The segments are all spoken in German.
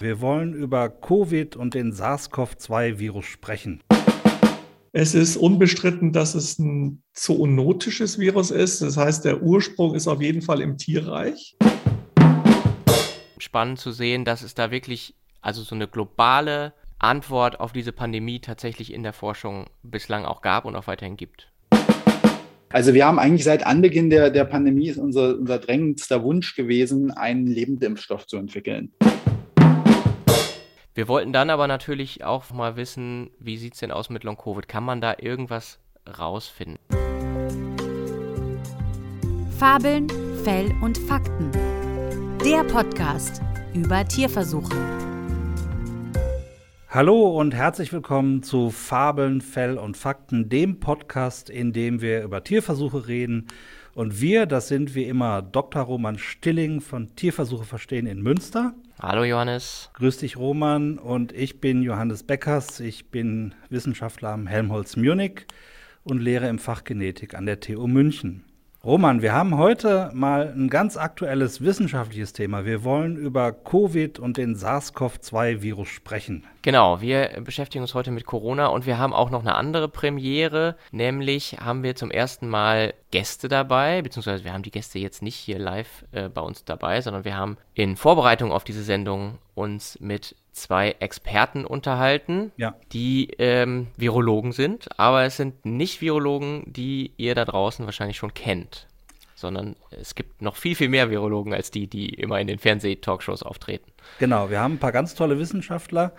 Wir wollen über Covid und den SARS-CoV-2-Virus sprechen. Es ist unbestritten, dass es ein zoonotisches Virus ist. Das heißt, der Ursprung ist auf jeden Fall im Tierreich. Spannend zu sehen, dass es da wirklich also so eine globale Antwort auf diese Pandemie tatsächlich in der Forschung bislang auch gab und auch weiterhin gibt. Also wir haben eigentlich seit Anbeginn der, der Pandemie ist unser, unser drängendster Wunsch gewesen, einen Lebendimpfstoff zu entwickeln. Wir wollten dann aber natürlich auch mal wissen, wie sieht es denn aus mit Long-Covid? Kann man da irgendwas rausfinden? Fabeln, Fell und Fakten. Der Podcast über Tierversuche. Hallo und herzlich willkommen zu Fabeln, Fell und Fakten, dem Podcast, in dem wir über Tierversuche reden. Und wir, das sind wie immer Dr. Roman Stilling von Tierversuche verstehen in Münster. Hallo Johannes. Grüß dich Roman und ich bin Johannes Beckers. Ich bin Wissenschaftler am Helmholtz Munich und lehre im Fach Genetik an der TU München. Roman, wir haben heute mal ein ganz aktuelles wissenschaftliches Thema. Wir wollen über Covid und den SARS-CoV-2-Virus sprechen. Genau, wir beschäftigen uns heute mit Corona und wir haben auch noch eine andere Premiere, nämlich haben wir zum ersten Mal Gäste dabei, beziehungsweise wir haben die Gäste jetzt nicht hier live äh, bei uns dabei, sondern wir haben in Vorbereitung auf diese Sendung uns mit zwei Experten unterhalten, ja. die ähm, Virologen sind, aber es sind nicht Virologen, die ihr da draußen wahrscheinlich schon kennt, sondern es gibt noch viel, viel mehr Virologen als die, die immer in den Fernseh-Talkshows auftreten. Genau, wir haben ein paar ganz tolle Wissenschaftler,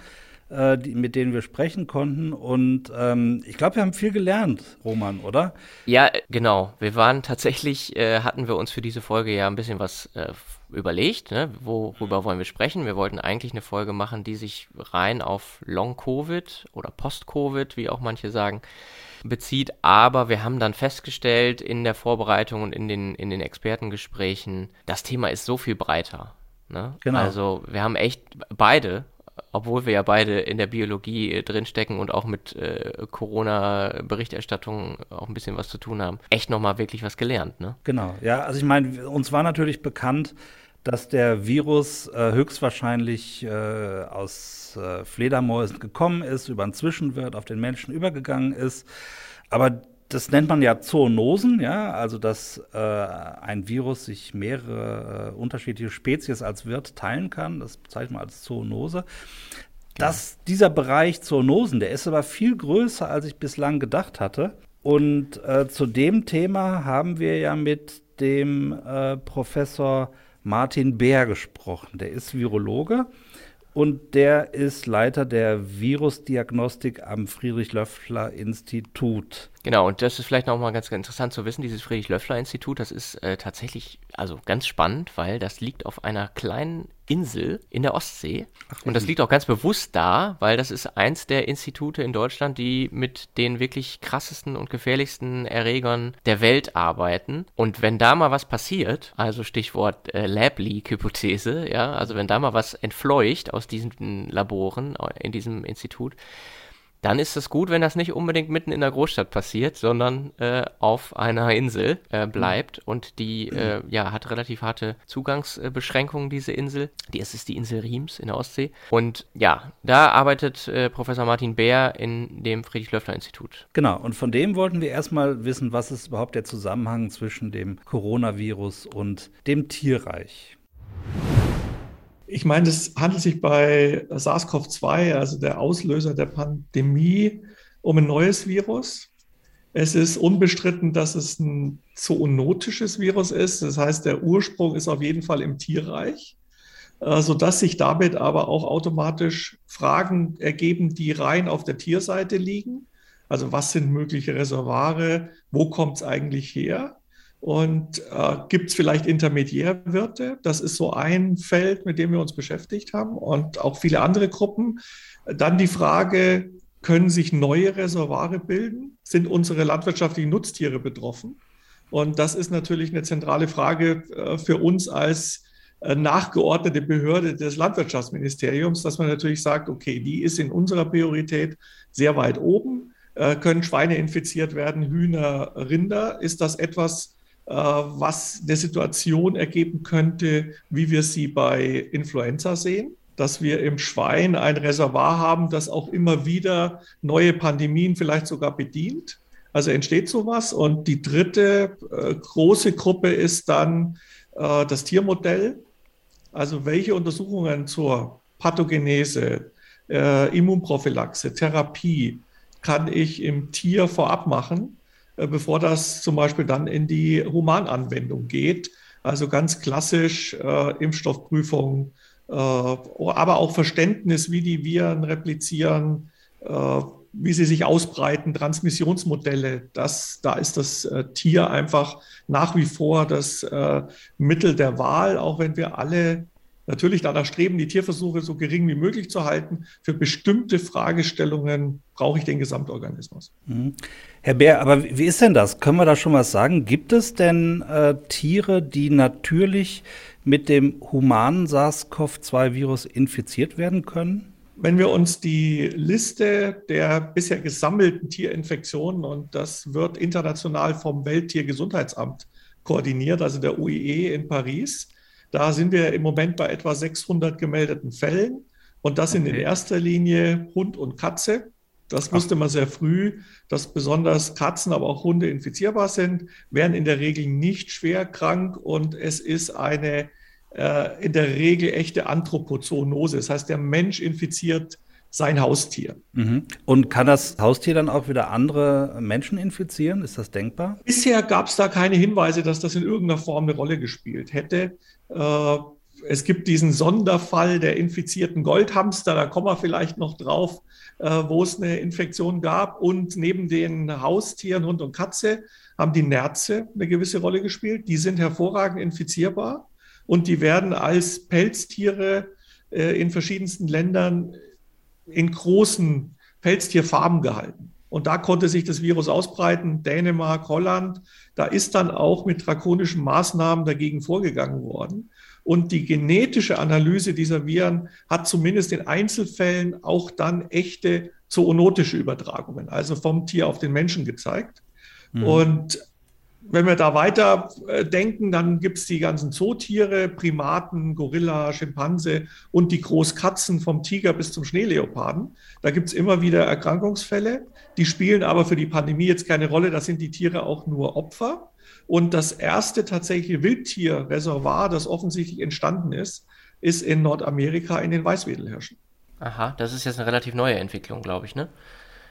äh, die, mit denen wir sprechen konnten. Und ähm, ich glaube, wir haben viel gelernt, Roman, oder? Ja, genau. Wir waren tatsächlich, äh, hatten wir uns für diese Folge ja ein bisschen was äh, überlegt, ne? worüber wollen wir sprechen. Wir wollten eigentlich eine Folge machen, die sich rein auf Long-Covid oder Post-Covid, wie auch manche sagen, bezieht. Aber wir haben dann festgestellt in der Vorbereitung und in den, in den Expertengesprächen, das Thema ist so viel breiter. Ne? Genau. Also wir haben echt beide obwohl wir ja beide in der Biologie äh, drinstecken und auch mit äh, Corona-Berichterstattung auch ein bisschen was zu tun haben, echt nochmal wirklich was gelernt, ne? Genau, ja, also ich meine, uns war natürlich bekannt, dass der Virus äh, höchstwahrscheinlich äh, aus äh, Fledermäusen gekommen ist, über einen Zwischenwirt auf den Menschen übergegangen ist. Aber das nennt man ja Zoonosen, ja, also dass äh, ein Virus sich mehrere äh, unterschiedliche Spezies als Wirt teilen kann. Das bezeichnet man als Zoonose. Dass dieser Bereich Zoonosen, der ist aber viel größer, als ich bislang gedacht hatte. Und äh, zu dem Thema haben wir ja mit dem äh, Professor Martin Bär gesprochen. Der ist Virologe und der ist Leiter der Virusdiagnostik am Friedrich-Löffler-Institut. Genau, und das ist vielleicht noch mal ganz, ganz interessant zu wissen, dieses Friedrich-Löffler-Institut, das ist äh, tatsächlich also ganz spannend, weil das liegt auf einer kleinen Insel in der Ostsee. Ach, und das liegt auch ganz bewusst da, weil das ist eins der Institute in Deutschland, die mit den wirklich krassesten und gefährlichsten Erregern der Welt arbeiten. Und wenn da mal was passiert, also Stichwort äh, Lab-Leak-Hypothese, ja, also wenn da mal was entfleucht aus diesen Laboren äh, in diesem Institut, dann ist es gut, wenn das nicht unbedingt mitten in der Großstadt passiert, sondern äh, auf einer Insel äh, bleibt. Mhm. Und die äh, ja, hat relativ harte Zugangsbeschränkungen, diese Insel. Die ist, ist die Insel Riems in der Ostsee. Und ja, da arbeitet äh, Professor Martin Bär in dem Friedrich-Löffler-Institut. Genau, und von dem wollten wir erstmal wissen, was ist überhaupt der Zusammenhang zwischen dem Coronavirus und dem Tierreich. Ich meine, es handelt sich bei SARS-CoV-2, also der Auslöser der Pandemie, um ein neues Virus. Es ist unbestritten, dass es ein zoonotisches Virus ist. Das heißt, der Ursprung ist auf jeden Fall im Tierreich, sodass sich damit aber auch automatisch Fragen ergeben, die rein auf der Tierseite liegen. Also was sind mögliche Reservare? Wo kommt es eigentlich her? Und äh, gibt es vielleicht Intermediärwirte? Das ist so ein Feld, mit dem wir uns beschäftigt haben und auch viele andere Gruppen. Dann die Frage, können sich neue Reservare bilden? Sind unsere landwirtschaftlichen Nutztiere betroffen? Und das ist natürlich eine zentrale Frage äh, für uns als äh, nachgeordnete Behörde des Landwirtschaftsministeriums, dass man natürlich sagt, okay, die ist in unserer Priorität sehr weit oben. Äh, können Schweine infiziert werden, Hühner, Rinder? Ist das etwas, was eine Situation ergeben könnte, wie wir sie bei Influenza sehen. dass wir im Schwein ein Reservoir haben, das auch immer wieder neue Pandemien vielleicht sogar bedient. Also entsteht sowas. Und die dritte äh, große Gruppe ist dann äh, das Tiermodell. Also welche Untersuchungen zur Pathogenese, äh, Immunprophylaxe, Therapie kann ich im Tier vorab machen, äh, bevor das zum Beispiel dann in die Humananwendung geht. Also ganz klassisch äh, Impfstoffprüfung, äh, aber auch Verständnis, wie die Viren replizieren, äh, wie sie sich ausbreiten, Transmissionsmodelle. Das, da ist das äh, Tier einfach nach wie vor das Mittel der Wahl, auch wenn wir alle natürlich danach streben, die Tierversuche so gering wie möglich zu halten. Für bestimmte Fragestellungen brauche ich den Gesamtorganismus. Herr Bär, aber wie ist denn das? Können wir da schon was sagen? Gibt es denn äh, Tiere, die natürlich mit dem humanen SARS-CoV-2-Virus infiziert werden können? Wenn wir uns die Liste der bisher gesammelten Tierinfektionen, und das wird international vom Welttiergesundheitsamt koordiniert, also der UIE in Paris, da sind wir im Moment bei etwa 600 gemeldeten Fällen. Und das sind in erster Linie Hund und Katze. Das wusste man sehr früh, dass besonders Katzen, aber auch Hunde infizierbar sind, werden in der Regel nicht schwer krank und es ist eine äh, in der Regel echte Anthropozoonose. Das heißt, der Mensch infiziert sein Haustier. Mhm. Und kann das Haustier dann auch wieder andere Menschen infizieren? Ist das denkbar? Bisher gab es da keine Hinweise, dass das in irgendeiner Form eine Rolle gespielt hätte. Äh, es gibt diesen Sonderfall der infizierten Goldhamster, da kommen wir vielleicht noch drauf, wo es eine Infektion gab. Und neben den Haustieren Hund und Katze haben die Nerze eine gewisse Rolle gespielt. Die sind hervorragend infizierbar und die werden als Pelztiere äh, in verschiedensten Ländern in großen Pelztierfarben gehalten. Und da konnte sich das Virus ausbreiten, Dänemark, Holland. Da ist dann auch mit drakonischen Maßnahmen dagegen vorgegangen worden. Und die genetische Analyse dieser Viren hat zumindest in Einzelfällen auch dann echte zoonotische Übertragungen, also vom Tier auf den Menschen gezeigt. Mhm. Und wenn wir da weiter äh, denken, dann gibt es die ganzen Zootiere, Primaten, Gorilla, Schimpanse und die Großkatzen vom Tiger bis zum Schneeleoparden. Da gibt es immer wieder Erkrankungsfälle. Die spielen aber für die Pandemie jetzt keine Rolle. Da sind die Tiere auch nur Opfer. Und das erste tatsächliche Wildtierreservoir, das offensichtlich entstanden ist, ist in Nordamerika in den Weißwedelhirschen. Aha, das ist jetzt eine relativ neue Entwicklung, glaube ich, ne?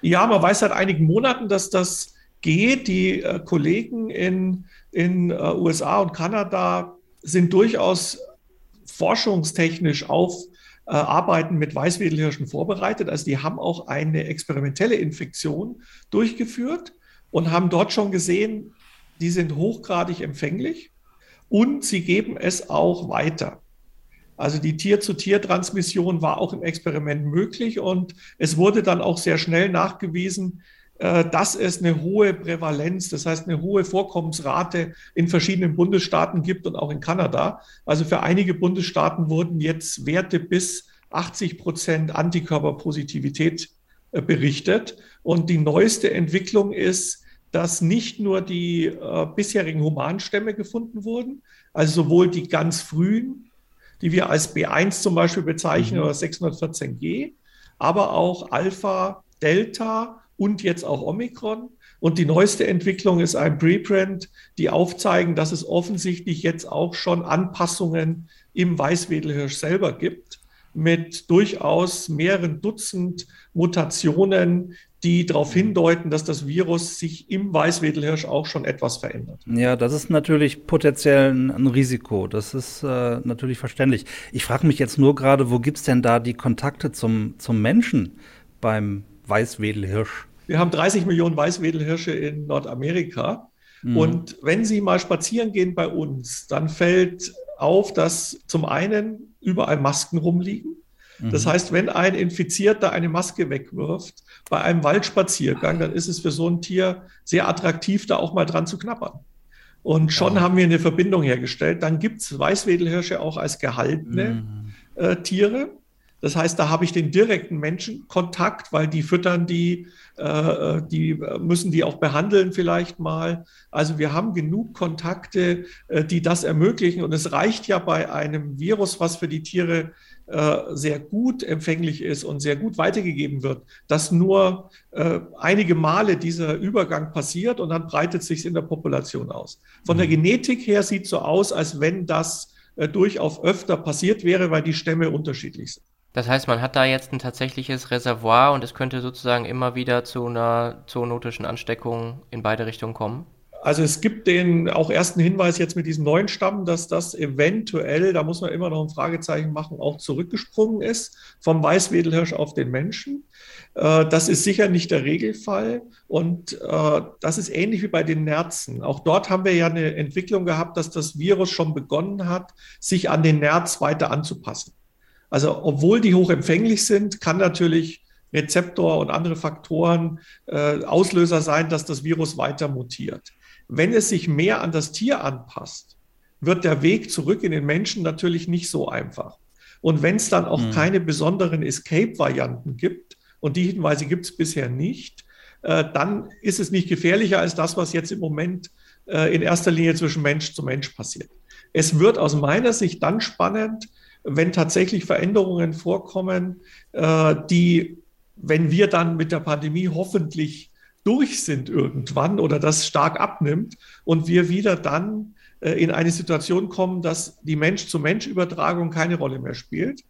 Ja, man weiß seit einigen Monaten, dass das geht. Die äh, Kollegen in, in äh, USA und Kanada sind durchaus forschungstechnisch auf äh, Arbeiten mit Weißwedelhirschen vorbereitet. Also die haben auch eine experimentelle Infektion durchgeführt und haben dort schon gesehen, die sind hochgradig empfänglich und sie geben es auch weiter. Also die Tier-zu-Tier-Transmission war auch im Experiment möglich und es wurde dann auch sehr schnell nachgewiesen, äh, dass es eine hohe Prävalenz, das heißt eine hohe Vorkommensrate in verschiedenen Bundesstaaten gibt und auch in Kanada. Also für einige Bundesstaaten wurden jetzt Werte bis 80 Prozent Antikörperpositivität äh, berichtet. Und die neueste Entwicklung ist, dass nicht nur die äh, bisherigen Humanstämme gefunden wurden, also sowohl die ganz frühen, die wir als B1 zum Beispiel bezeichnen, mhm. oder 614G, aber auch Alpha, Delta und jetzt auch Omikron. Und die neueste Entwicklung ist ein Preprint, die aufzeigen, dass es offensichtlich jetzt auch schon Anpassungen im Weißwedelhirsch selber gibt, mit durchaus mehreren Dutzend Mutationen, die darauf hindeuten, dass das Virus sich im Weißwedelhirsch auch schon etwas verändert. Ja, das ist natürlich potenziell ein, Risiko. Das ist äh, natürlich verständlich. Ich frage mich jetzt nur gerade, wo gibt es denn da die Kontakte zum, zum Menschen beim Weißwedelhirsch? Wir haben 30 Millionen Weißwedelhirsche in Nordamerika. Mhm. Und wenn Sie mal spazieren gehen bei uns, dann fällt auf, dass zum einen überall Masken rumliegen. Mhm. Das heißt, wenn ein Infizierter eine Maske wegwirft bei einem Waldspaziergang, dann ist es für so ein Tier sehr attraktiv, da auch mal dran zu knappern. Und schon ja. haben wir eine Verbindung hergestellt. Dann gibt es Weißwedelhirsche auch als gehaltene mhm. äh, Tiere. Das heißt, da habe ich den direkten Menschenkontakt, weil die füttern die, äh, die müssen die auch behandeln vielleicht mal. Also wir haben genug Kontakte, äh, die das ermöglichen. Und es reicht ja bei einem Virus, was für die Tiere äh, sehr gut empfänglich ist und sehr gut weitergegeben wird, dass nur äh, einige Male dieser Übergang passiert und dann breitet sich in der Population aus. Von der mhm. Genetik her sieht es so aus, als wenn das äh, durchaus öfter passiert wäre, weil die Stämme unterschiedlich sind. Das heißt, man hat da jetzt ein tatsächliches Reservoir und es könnte sozusagen immer wieder zu einer zoonotischen Ansteckung in beide Richtungen kommen? Also es gibt den auch ersten Hinweis jetzt mit diesem neuen Stamm, dass das eventuell, da muss man immer noch ein Fragezeichen machen, auch zurückgesprungen ist vom Weißwedelhirsch auf den Menschen. Äh, das ist sicher nicht der Regelfall und äh, das ist ähnlich wie bei den Nerzen. Auch dort haben wir ja eine Entwicklung gehabt, dass das Virus schon begonnen hat, sich an den Nerz weiter anzupassen. Also obwohl die hochempfänglich sind, kann natürlich Rezeptor und andere Faktoren äh, Auslöser sein, dass das Virus weiter mutiert. Wenn es sich mehr an das Tier anpasst, wird der Weg zurück in den Menschen natürlich nicht so einfach. Und wenn es dann auch mhm. keine besonderen Escape-Varianten gibt, und die Hinweise gibt es bisher nicht, äh, dann ist es nicht gefährlicher als das, was jetzt im Moment äh, in erster Linie zwischen Mensch zu Mensch passiert. Es wird aus meiner Sicht dann spannend, wenn tatsächlich Veränderungen vorkommen, äh, die, wenn wir dann mit der Pandemie hoffentlich durch sind irgendwann oder das stark abnimmt und wir wieder dann äh, in eine Situation kommen, dass die Mensch-zu-Mensch-Übertragung keine Rolle mehr spielt,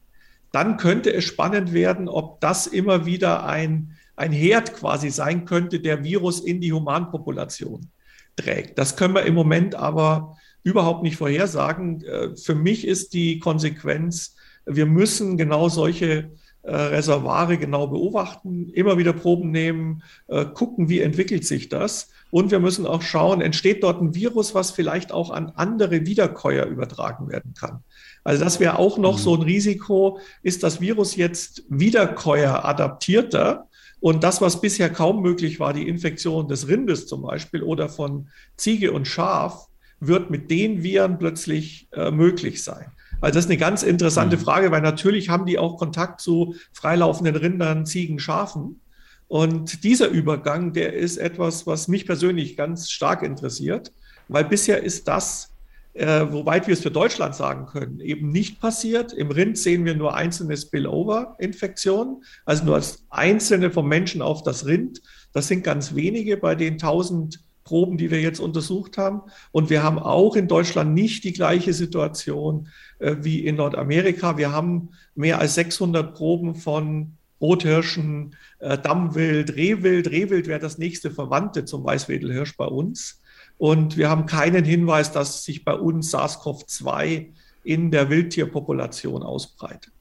dann könnte es spannend werden, ob das immer wieder ein, ein Herd quasi sein könnte, der Virus in die Humanpopulation trägt. Das können wir im Moment aber überhaupt nicht vorhersagen. Äh, für mich ist die Konsequenz, wir müssen genau solche äh, Reservare genau beobachten, immer wieder Proben nehmen, äh, gucken, wie entwickelt sich das. Und wir müssen auch schauen, entsteht dort ein Virus, was vielleicht auch an andere Wiederkäuer übertragen werden kann. Also das wäre auch noch mhm. so ein Risiko. Ist das Virus jetzt Wiederkäuer adaptierter? Und das, was bisher kaum möglich war, die Infektion des Rindes zum Beispiel oder von Ziege und Schaf, wird mit den Viren plötzlich äh, möglich sein? Also das ist eine ganz interessante mhm. Frage, weil natürlich haben die auch Kontakt zu freilaufenden Rindern, Ziegen, Schafen. Und dieser Übergang, der ist etwas, was mich persönlich ganz stark interessiert, weil bisher ist das, äh, woweit wir es für Deutschland sagen können, eben nicht passiert. Im Rind sehen wir nur einzelne Spillover-Infektionen, also nur als einzelne vom Menschen auf das Rind. Das sind ganz wenige bei den 1000 Proben, die wir jetzt untersucht haben. Und wir haben auch in Deutschland nicht die gleiche Situation äh, wie in Nordamerika. Wir haben mehr als 600 Proben von Rothirschen, äh, Dammwild, Rehwild. Rehwild wäre das nächste Verwandte zum Weißwedelhirsch bei uns. Und wir haben keinen Hinweis, dass sich bei uns SARS-CoV-2 in der Wildtierpopulation ausbreitet.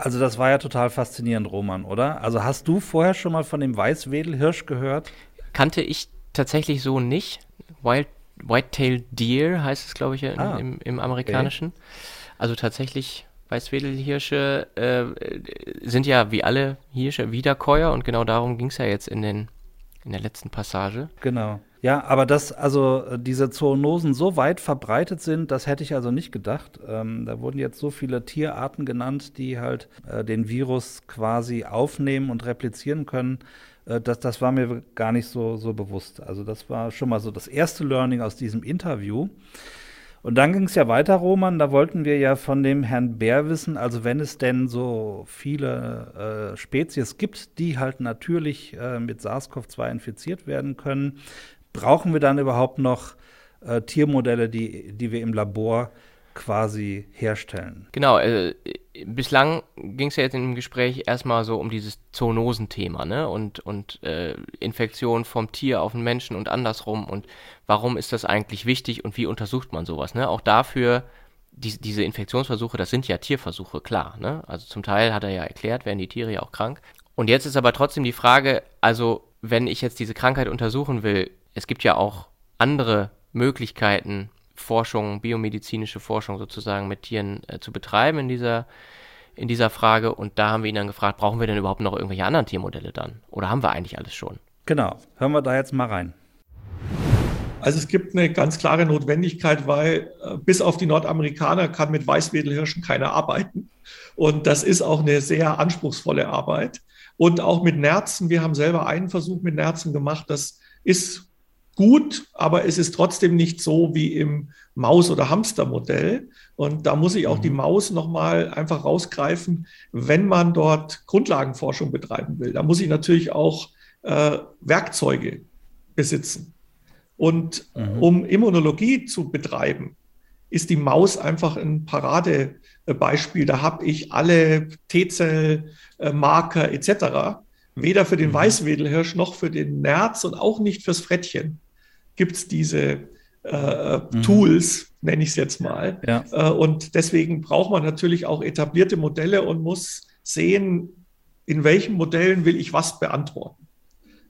Also das war ja total faszinierend, Roman, oder? Also hast du vorher schon mal von dem Weißwedelhirsch gehört? Kannte ich tatsächlich so nicht. Wild, Whitetail Deer heißt es, glaube ich, in, ah, im, im, amerikanischen. Okay. Also tatsächlich Weißwedelhirsche äh, sind ja wie alle Hirsche Wiederkäuer und genau darum ging es ja jetzt in, den, in der letzten Passage. Genau. Ja, aber dass also diese Zoonosen so weit verbreitet sind, das hätte ich also nicht gedacht. Ähm, da wurden jetzt so viele Tierarten genannt, die halt äh, den Virus quasi aufnehmen und replizieren können. Äh, das, das war mir gar nicht so, so bewusst. Also das war schon mal so das erste Learning aus diesem Interview. Und dann ging es ja weiter, Roman. Da wollten wir ja von dem Herrn Bär wissen, also wenn es denn so viele äh, Spezies gibt, die halt natürlich äh, mit SARS-CoV-2 infiziert werden können, brauchen wir dann überhaupt noch äh, Tiermodelle, die, die wir im Labor quasi herstellen. Genau, äh, bislang ging es ja jetzt im Gespräch erstmal so um dieses Zoonosenthema, ne? Und, und äh, Infektion vom Tier auf den Menschen und andersrum und warum ist das eigentlich wichtig und wie untersucht man sowas, ne? Auch dafür, die, diese Infektionsversuche, das sind ja Tierversuche, klar, ne? Also zum Teil hat er ja erklärt, werden die Tiere ja auch krank. Und jetzt ist aber trotzdem die Frage, also wenn ich jetzt diese Krankheit untersuchen will, es gibt ja auch andere Möglichkeiten, Forschung, biomedizinische Forschung sozusagen mit Tieren äh, zu betreiben in dieser, in dieser Frage. Und da haben wir ihn dann gefragt, brauchen wir denn überhaupt noch irgendwelche anderen Tiermodelle dann? Oder haben wir eigentlich alles schon? Genau, hören wir da jetzt mal rein. Also es gibt eine ganz klare Notwendigkeit, weil äh, bis auf die Nordamerikaner kann mit Weißwedelhirschen keiner arbeiten. Und das ist auch eine sehr anspruchsvolle Arbeit. Und auch mit Nerzen, wir haben selber einen Versuch mit Nerzen gemacht, das ist gut, aber es ist trotzdem nicht so wie im Maus- oder Hamstermodell. Und da muss ich auch mhm. die Maus nochmal einfach rausgreifen, wenn man dort Grundlagenforschung betreiben will. Da muss ich natürlich auch äh, Werkzeuge besitzen. Und mhm. um Immunologie zu betreiben, ist die Maus einfach ein Paradebeispiel. Da habe ich alle T-Zell-Marker etc. Weder für den mhm. Weißwedelhirsch noch für den Nerz und auch nicht fürs Frettchen gibt es diese äh, mhm. Tools, nenne ich es jetzt mal. Ja. Äh, und deswegen braucht man natürlich auch etablierte Modelle und muss sehen, in welchen Modellen will ich was beantworten.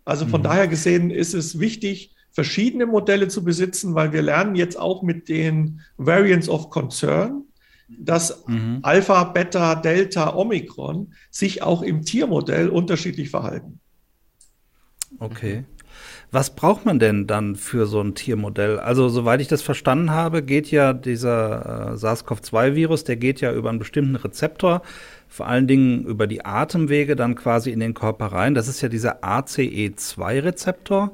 Also von mhm. daher gesehen ist es wichtig, verschiedene Modelle zu besitzen, weil wir lernen jetzt auch mit den Variants of Concern, dass mhm. Alpha, Beta, Delta, Omikron sich auch im Tiermodell unterschiedlich verhalten. Okay. Was braucht man denn dann für so ein Tiermodell? Also, soweit ich das verstanden habe, geht ja dieser äh, SARS-CoV-2-Virus, der geht ja über einen bestimmten Rezeptor, vor allen Dingen über die Atemwege dann quasi in den Körper rein. Das ist ja dieser ACE2-Rezeptor.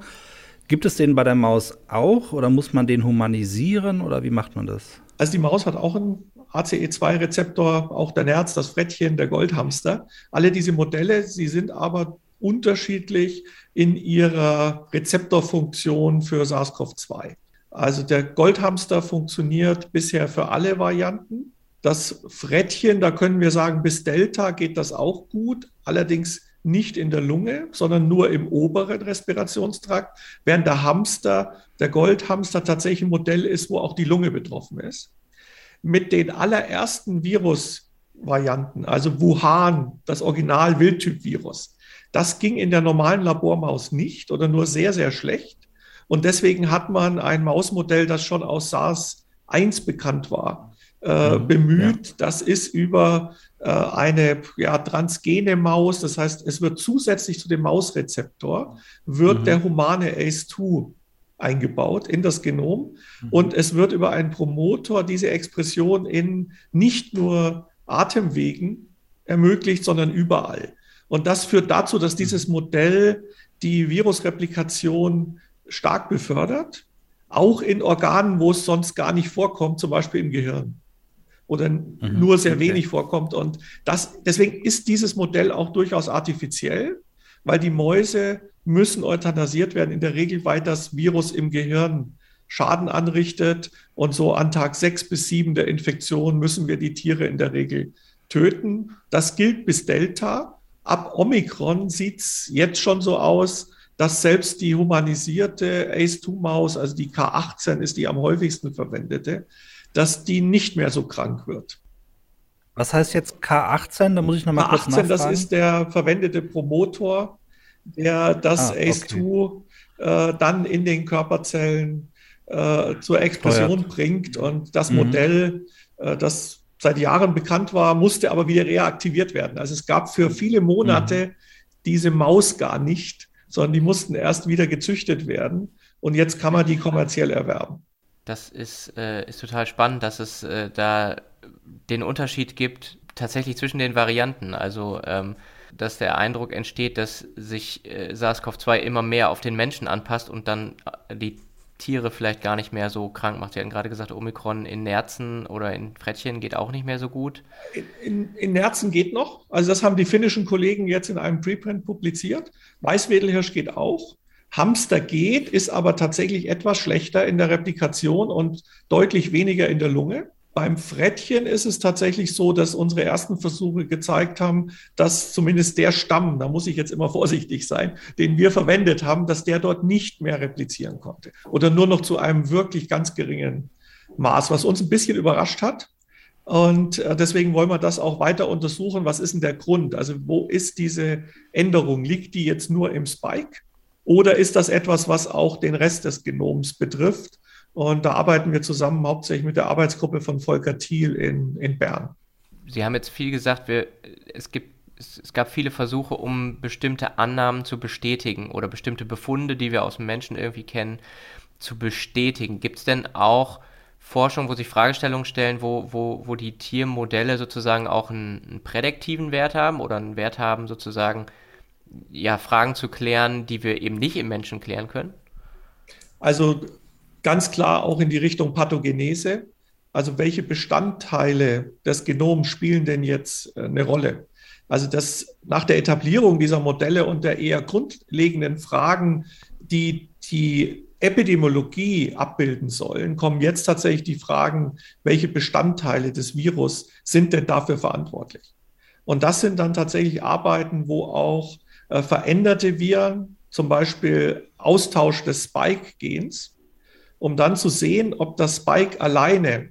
Gibt es den bei der Maus auch oder muss man den humanisieren oder wie macht man das? Also die Maus hat auch einen ACE2-Rezeptor, auch der Nerz, das Frettchen, der Goldhamster. Alle diese Modelle, sie sind aber unterschiedlich in ihrer Rezeptorfunktion für SARS-CoV-2. Also der Goldhamster funktioniert bisher für alle Varianten. Das Frettchen, da können wir sagen, bis Delta geht das auch gut, allerdings nicht in der Lunge, sondern nur im oberen Respirationstrakt, während der Hamster, der Goldhamster tatsächlich ein Modell ist, wo auch die Lunge betroffen ist. Mit den allerersten Virusvarianten, also Wuhan, das Original-Wildtyp-Virus, das ging in der normalen Labormaus nicht oder nur sehr, sehr schlecht. Und deswegen hat man ein Mausmodell, das schon aus SARS-1 bekannt war, äh, mhm, bemüht. Ja. Das ist über äh, eine ja, transgene Maus, das heißt, es wird zusätzlich zu dem Mausrezeptor, wird mhm. der humane ACE2 eingebaut in das Genom mhm. und es wird über einen Promotor diese Expression in nicht nur Atemwegen ermöglicht, sondern überall. Und das führt dazu, dass dieses Modell die Virusreplikation stark befördert, auch in Organen, wo es sonst gar nicht vorkommt, zum Beispiel im Gehirn oder mhm, nur sehr okay. wenig vorkommt. Und das, deswegen ist dieses Modell auch durchaus artifiziell, weil die Mäuse müssen euthanasiert werden, in der Regel, weil das Virus im Gehirn Schaden anrichtet. Und so an Tag sechs bis sieben der Infektion müssen wir die Tiere in der Regel töten. Das gilt bis Delta. Ab Omikron sieht es jetzt schon so aus, dass selbst die humanisierte ACE2-Maus, also die K18 ist die am häufigsten verwendete, dass die nicht mehr so krank wird. Was heißt jetzt K18? Da muss ich nochmal kurz nachfragen. K18, das ist der verwendete Promotor, der das ah, ACE2 äh, dann in den Körperzellen äh, zur Explosion Steuert. bringt. Und das mhm. Modell, äh, das seit Jahren bekannt war, musste aber wieder reaktiviert werden. Also es gab für viele Monate mhm. diese Maus gar nicht, sondern die mussten erst wieder gezüchtet werden. Und jetzt kann man die kommerziell erwerben. Das ist, äh, ist total spannend, dass es äh, da den Unterschied gibt, tatsächlich zwischen den Varianten. Also, ähm, dass der Eindruck entsteht, dass sich äh, SARS-CoV-2 immer mehr auf den Menschen anpasst und dann äh, die Tiere vielleicht gar nicht mehr so krank macht. Sie hatten gerade gesagt, Omikron in Nerzen oder in Frettchen geht auch nicht mehr so gut. In, in, in Nerzen geht noch. Also das haben die finnischen Kollegen jetzt in einem Preprint publiziert. Weißwedelhirsch geht auch. Hamster geht, ist aber tatsächlich etwas schlechter in der Replikation und deutlich weniger in der Lunge. Beim Frettchen ist es tatsächlich so, dass unsere ersten Versuche gezeigt haben, dass zumindest der Stamm, da muss ich jetzt immer vorsichtig sein, den wir verwendet haben, dass der dort nicht mehr replizieren konnte oder nur noch zu einem wirklich ganz geringen Maß, was uns ein bisschen überrascht hat. Und äh, deswegen wollen wir das auch weiter untersuchen. Was ist denn der Grund? Also wo ist diese Änderung? Liegt die jetzt nur im Spike? Oder ist das etwas, was auch den Rest des Genoms betrifft? Und da arbeiten wir zusammen hauptsächlich mit der Arbeitsgruppe von Volker Thiel in, in Bern. Sie haben jetzt viel gesagt, wir, es, gibt, es, es gab viele Versuche, um bestimmte Annahmen zu bestätigen oder bestimmte Befunde, die wir aus dem Menschen irgendwie kennen, zu bestätigen. Gibt es denn auch Forschung, wo sich Fragestellungen stellen, wo, wo, wo die Tiermodelle sozusagen auch einen, einen prädiktiven Wert haben oder einen Wert haben, sozusagen, ja, Fragen zu klären, die wir eben nicht im Menschen klären können? Also ganz klar auch in die Richtung Pathogenese. Also welche Bestandteile des Genoms spielen denn jetzt äh, eine Rolle? Also das nach der Etablierung dieser Modelle und der eher grundlegenden Fragen, die die Epidemiologie abbilden sollen, kommen jetzt tatsächlich die Fragen, welche Bestandteile des Virus sind denn dafür verantwortlich? Und das sind dann tatsächlich Arbeiten, wo auch äh, veränderte Viren, zum Beispiel Austausch des Spike-Gens, um dann zu sehen, ob das Spike alleine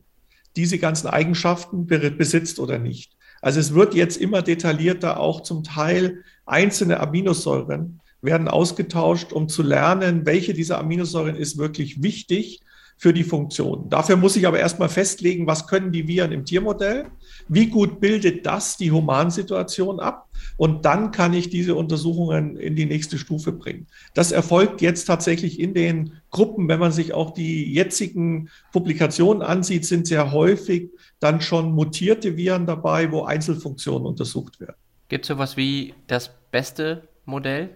diese ganzen Eigenschaften besitzt oder nicht. Also es wird jetzt immer detaillierter auch zum Teil einzelne Aminosäuren werden ausgetauscht, um zu lernen, welche dieser Aminosäuren ist wirklich wichtig für die Funktion. Dafür muss ich aber erstmal festlegen, was können die Viren im Tiermodell, wie gut bildet das die Humansituation ab und dann kann ich diese Untersuchungen in die nächste Stufe bringen. Das erfolgt jetzt tatsächlich in den Gruppen, wenn man sich auch die jetzigen Publikationen ansieht, sind sehr häufig dann schon mutierte Viren dabei, wo Einzelfunktionen untersucht werden. Gibt es sowas wie das beste Modell?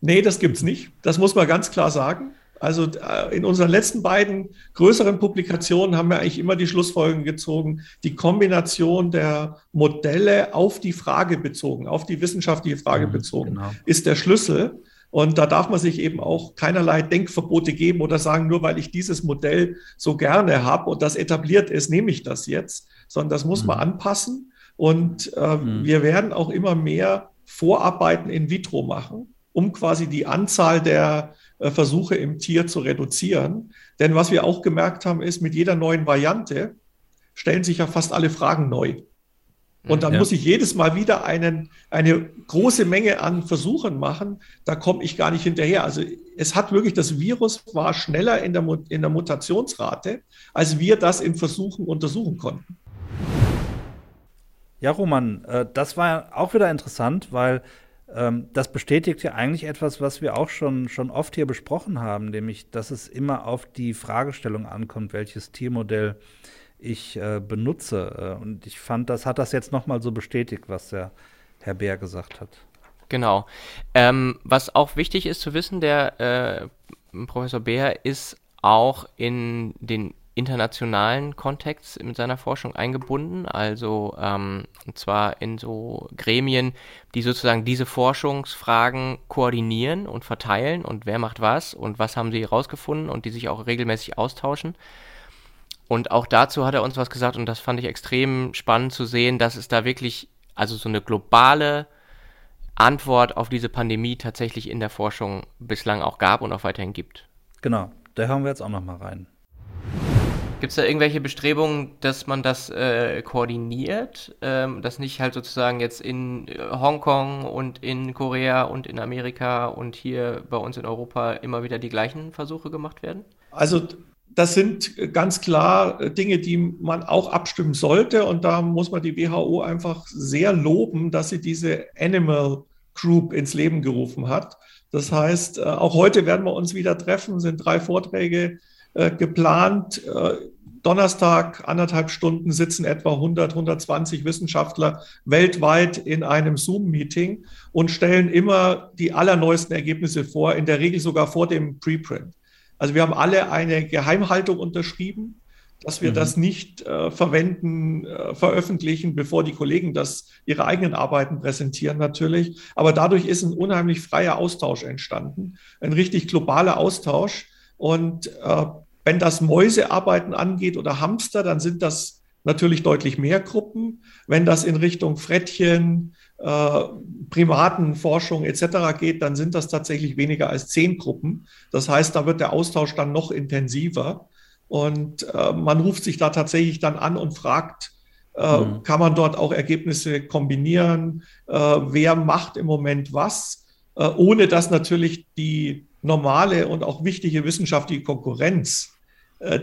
Nee, das gibt es nicht. Das muss man ganz klar sagen. Also äh, in unseren letzten beiden größeren Publikationen haben wir eigentlich immer die Schlussfolgerung gezogen, die Kombination der Modelle auf die Frage bezogen, auf die wissenschaftliche Frage mhm, bezogen, genau. ist der Schlüssel. Und da darf man sich eben auch keinerlei Denkverbote geben oder sagen, nur weil ich dieses Modell so gerne habe und das etabliert ist, nehme ich das jetzt, sondern das muss mhm. man anpassen. Und äh, mhm. wir werden auch immer mehr Vorarbeiten in vitro machen, um quasi die Anzahl der Versuche im Tier zu reduzieren. Denn was wir auch gemerkt haben, ist, mit jeder neuen Variante stellen sich ja fast alle Fragen neu. Und dann ja. muss ich jedes Mal wieder einen, eine große Menge an Versuchen machen. Da komme ich gar nicht hinterher. Also es hat wirklich, das Virus war schneller in der, in der Mutationsrate, als wir das in Versuchen untersuchen konnten. Ja, Roman, äh, das war auch wieder interessant, weil ähm, das bestätigt ja eigentlich etwas, was wir auch schon, schon oft hier besprochen haben, nämlich, dass es immer auf die Fragestellung ankommt, welches Tiermodell ich äh, benutze. Äh, und ich fand, das hat das jetzt nochmal so bestätigt, was der Herr Bär gesagt hat. Genau. Ähm, was auch wichtig ist zu wissen, der äh, Professor Bär ist auch in den internationalen Kontext mit seiner Forschung eingebunden, also ähm, und zwar in so Gremien, die sozusagen diese Forschungsfragen koordinieren und verteilen und wer macht was und was haben sie herausgefunden und die sich auch regelmäßig austauschen. Und auch dazu hat er uns was gesagt und das fand ich extrem spannend zu sehen, dass es da wirklich also so eine globale Antwort auf diese Pandemie tatsächlich in der Forschung bislang auch gab und auch weiterhin gibt. Genau, da hören wir jetzt auch noch mal rein. Gibt es da irgendwelche Bestrebungen, dass man das äh, koordiniert, ähm, dass nicht halt sozusagen jetzt in äh, Hongkong und in Korea und in Amerika und hier bei uns in Europa immer wieder die gleichen Versuche gemacht werden? Also das sind ganz klar Dinge, die man auch abstimmen sollte. Und da muss man die WHO einfach sehr loben, dass sie diese Animal Group ins Leben gerufen hat. Das heißt, äh, auch heute werden wir uns wieder treffen, sind drei Vorträge äh, geplant. Äh, Donnerstag, anderthalb Stunden sitzen etwa 100, 120 Wissenschaftler weltweit in einem Zoom-Meeting und stellen immer die allerneuesten Ergebnisse vor, in der Regel sogar vor dem Preprint. Also wir haben alle eine Geheimhaltung unterschrieben, dass wir mhm. das nicht äh, verwenden, äh, veröffentlichen, bevor die Kollegen das ihre eigenen Arbeiten präsentieren natürlich. Aber dadurch ist ein unheimlich freier Austausch entstanden, ein richtig globaler Austausch. Und äh, wenn das Mäusearbeiten angeht oder Hamster, dann sind das natürlich deutlich mehr Gruppen. Wenn das in Richtung Frettchen, äh, Primatenforschung etc. geht, dann sind das tatsächlich weniger als zehn Gruppen. Das heißt, da wird der Austausch dann noch intensiver. Und äh, man ruft sich da tatsächlich dann an und fragt, äh, mhm. kann man dort auch Ergebnisse kombinieren? Äh, wer macht im Moment was? Äh, ohne dass natürlich die normale und auch wichtige wissenschaftliche Konkurrenz,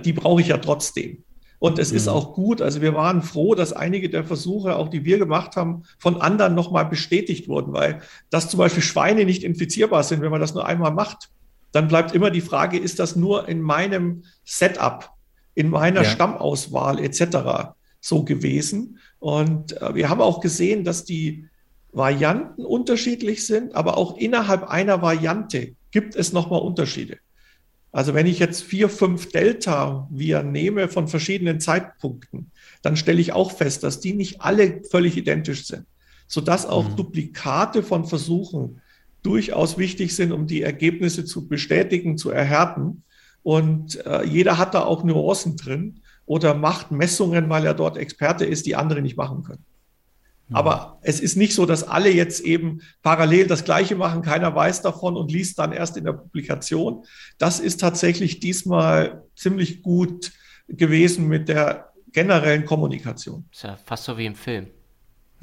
die brauche ich ja trotzdem. Und es mhm. ist auch gut, also wir waren froh, dass einige der Versuche, auch die wir gemacht haben, von anderen nochmal bestätigt wurden, weil dass zum Beispiel Schweine nicht infizierbar sind, wenn man das nur einmal macht, dann bleibt immer die Frage, ist das nur in meinem Setup in meiner ja. Stammauswahl etc. so gewesen. Und äh, wir haben auch gesehen, dass die Varianten unterschiedlich sind, aber auch innerhalb einer Variante gibt es nochmal Unterschiede. Also wenn ich jetzt vier, fünf Delta-Viren nehme von verschiedenen Zeitpunkten, dann stelle ich auch fest, dass die nicht alle völlig identisch sind, sodass auch mhm. Duplikate von Versuchen durchaus wichtig sind, um die Ergebnisse zu bestätigen, zu erhärten. Und äh, jeder hat da auch Nuancen drin oder macht Messungen, weil er dort Experte ist, die andere nicht machen können. Aber es ist nicht so, dass alle jetzt eben parallel das Gleiche machen, keiner weiß davon und liest dann erst in der Publikation. Das ist tatsächlich diesmal ziemlich gut gewesen mit der generellen Kommunikation. Ist ja fast so wie im Film.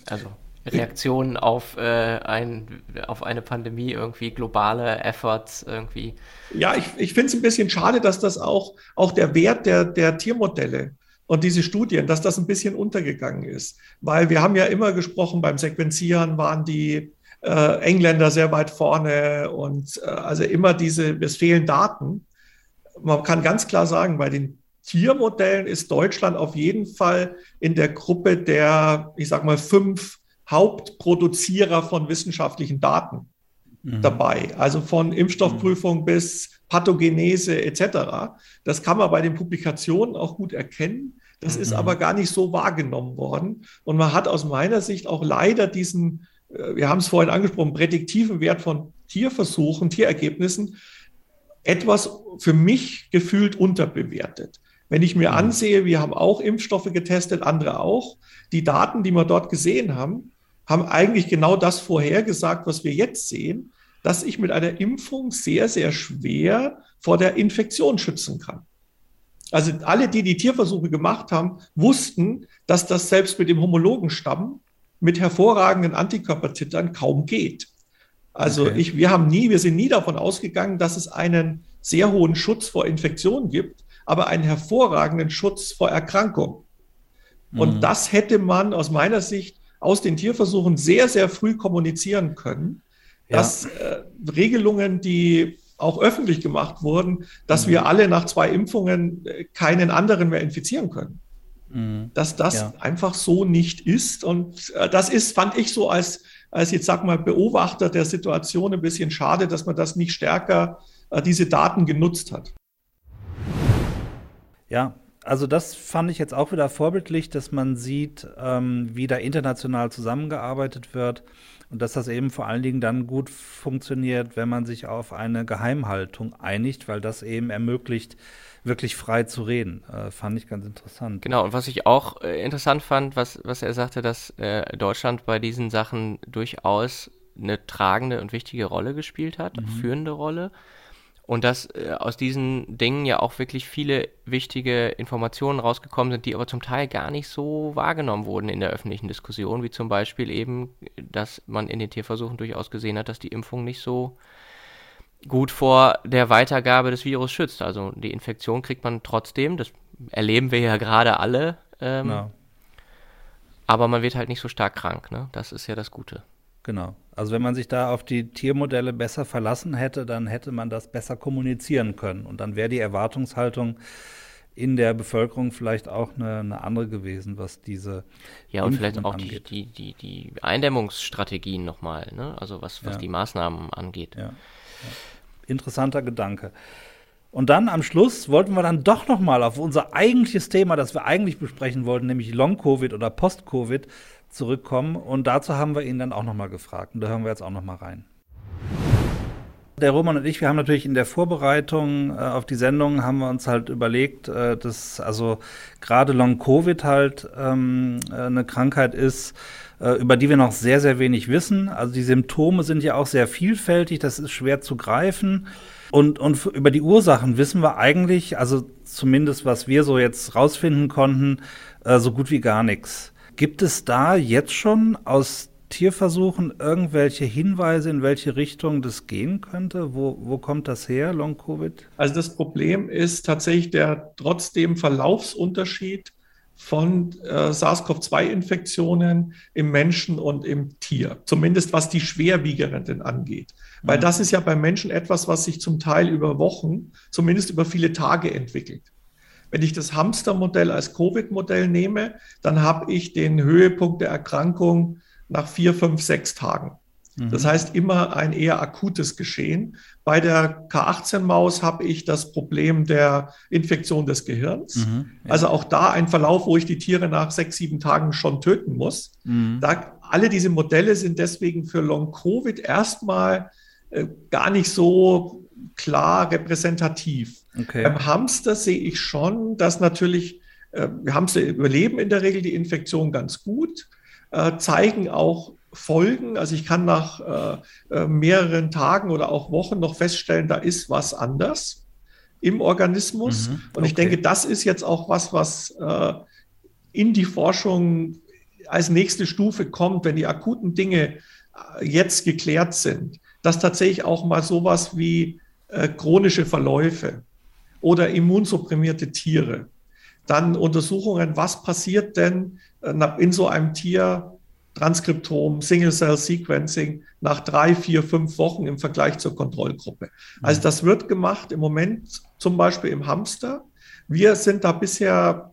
Also Reaktionen auf, äh, ein, auf eine Pandemie, irgendwie globale Efforts, irgendwie. Ja, ich, ich finde es ein bisschen schade, dass das auch, auch der Wert der, der Tiermodelle und diese Studien, dass das ein bisschen untergegangen ist. Weil wir haben ja immer gesprochen, beim Sequenzieren waren die äh, Engländer sehr weit vorne und äh, also immer diese, es fehlen Daten. Man kann ganz klar sagen, bei den Tiermodellen ist Deutschland auf jeden Fall in der Gruppe der, ich sag mal, fünf Hauptproduzierer von wissenschaftlichen Daten mhm. dabei. Also von Impfstoffprüfung mhm. bis Pathogenese etc. Das kann man bei den Publikationen auch gut erkennen. Das mhm. ist aber gar nicht so wahrgenommen worden. Und man hat aus meiner Sicht auch leider diesen, äh, wir haben es vorhin angesprochen, prädiktiven Wert von Tierversuchen, Tierergebnissen etwas für mich gefühlt unterbewertet. Wenn ich mir mhm. ansehe, wir haben auch Impfstoffe getestet, andere auch. Die Daten, die wir dort gesehen haben, haben eigentlich genau das vorhergesagt, was wir jetzt sehen, dass ich mit einer Impfung sehr, sehr schwer vor der Infektion schützen kann. Also alle, die die Tierversuche gemacht haben, wussten, dass das selbst mit dem homologen Stamm mit hervorragenden Antikörpertitern kaum geht. Also okay. ich, wir haben nie, wir sind nie davon ausgegangen, dass es einen sehr hohen Schutz vor Infektionen gibt, aber einen hervorragenden Schutz vor Erkrankung. Und mhm. das hätte man aus meiner Sicht aus den Tierversuchen sehr, sehr früh kommunizieren können. Dass äh, Regelungen, die auch öffentlich gemacht wurden, dass mhm. wir alle nach zwei Impfungen äh, keinen anderen mehr infizieren können. Mhm. Dass das ja. einfach so nicht ist. Und äh, das ist, fand ich so als, als jetzt sag mal Beobachter der Situation ein bisschen schade, dass man das nicht stärker äh, diese Daten genutzt hat. Ja, also das fand ich jetzt auch wieder vorbildlich, dass man sieht, ähm, wie da international zusammengearbeitet wird und dass das eben vor allen Dingen dann gut funktioniert, wenn man sich auf eine Geheimhaltung einigt, weil das eben ermöglicht, wirklich frei zu reden. Äh, fand ich ganz interessant. Genau, und was ich auch äh, interessant fand, was, was er sagte, dass äh, Deutschland bei diesen Sachen durchaus eine tragende und wichtige Rolle gespielt hat, mhm. führende Rolle. Und dass äh, aus diesen Dingen ja auch wirklich viele wichtige Informationen rausgekommen sind, die aber zum Teil gar nicht so wahrgenommen wurden in der öffentlichen Diskussion, wie zum Beispiel eben, dass man in den Tierversuchen durchaus gesehen hat, dass die Impfung nicht so gut vor der Weitergabe des Virus schützt. Also die Infektion kriegt man trotzdem, das erleben wir ja gerade alle. Ähm, ja. Aber man wird halt nicht so stark krank, ne? Das ist ja das Gute. Genau. Also wenn man sich da auf die Tiermodelle besser verlassen hätte, dann hätte man das besser kommunizieren können. Und dann wäre die Erwartungshaltung in der Bevölkerung vielleicht auch eine, eine andere gewesen, was diese ja und vielleicht auch die, die, die, die Eindämmungsstrategien nochmal, ne? Also was, was ja. die Maßnahmen angeht. Ja. ja. Interessanter Gedanke. Und dann am Schluss wollten wir dann doch nochmal auf unser eigentliches Thema, das wir eigentlich besprechen wollten, nämlich Long-Covid oder Post-Covid, zurückkommen. Und dazu haben wir ihn dann auch nochmal gefragt. Und da hören wir jetzt auch nochmal rein. Der Roman und ich, wir haben natürlich in der Vorbereitung äh, auf die Sendung haben wir uns halt überlegt, äh, dass also gerade Long Covid halt ähm, äh, eine Krankheit ist, äh, über die wir noch sehr sehr wenig wissen. Also die Symptome sind ja auch sehr vielfältig, das ist schwer zu greifen und und über die Ursachen wissen wir eigentlich, also zumindest was wir so jetzt rausfinden konnten, äh, so gut wie gar nichts. Gibt es da jetzt schon aus Tierversuchen irgendwelche Hinweise, in welche Richtung das gehen könnte? Wo, wo kommt das her, Long-Covid? Also das Problem ist tatsächlich der trotzdem Verlaufsunterschied von äh, SARS-CoV-2-Infektionen im Menschen und im Tier, zumindest was die schwerwiegenden angeht. Weil mhm. das ist ja beim Menschen etwas, was sich zum Teil über Wochen, zumindest über viele Tage entwickelt. Wenn ich das Hamstermodell als Covid-Modell nehme, dann habe ich den Höhepunkt der Erkrankung nach vier, fünf, sechs Tagen. Das mhm. heißt immer ein eher akutes Geschehen. Bei der K18-Maus habe ich das Problem der Infektion des Gehirns. Mhm, ja. Also auch da ein Verlauf, wo ich die Tiere nach sechs, sieben Tagen schon töten muss. Mhm. Da, alle diese Modelle sind deswegen für Long-Covid erstmal äh, gar nicht so klar repräsentativ. Okay. Beim Hamster sehe ich schon, dass natürlich äh, Hamster überleben in der Regel die Infektion ganz gut, äh, zeigen auch Folgen. Also ich kann nach äh, äh, mehreren Tagen oder auch Wochen noch feststellen, da ist was anders im Organismus. Mhm, Und ich denke, das ist jetzt auch was, was äh, in die Forschung als nächste Stufe kommt, wenn die akuten Dinge äh, jetzt geklärt sind, dass tatsächlich auch mal sowas wie äh, chronische Verläufe oder immunsupprimierte Tiere, dann Untersuchungen, was passiert denn äh, in so einem Tier, Transkriptom, Single-Cell-Sequencing nach drei, vier, fünf Wochen im Vergleich zur Kontrollgruppe. Also das wird gemacht im Moment zum Beispiel im Hamster. Wir sind da bisher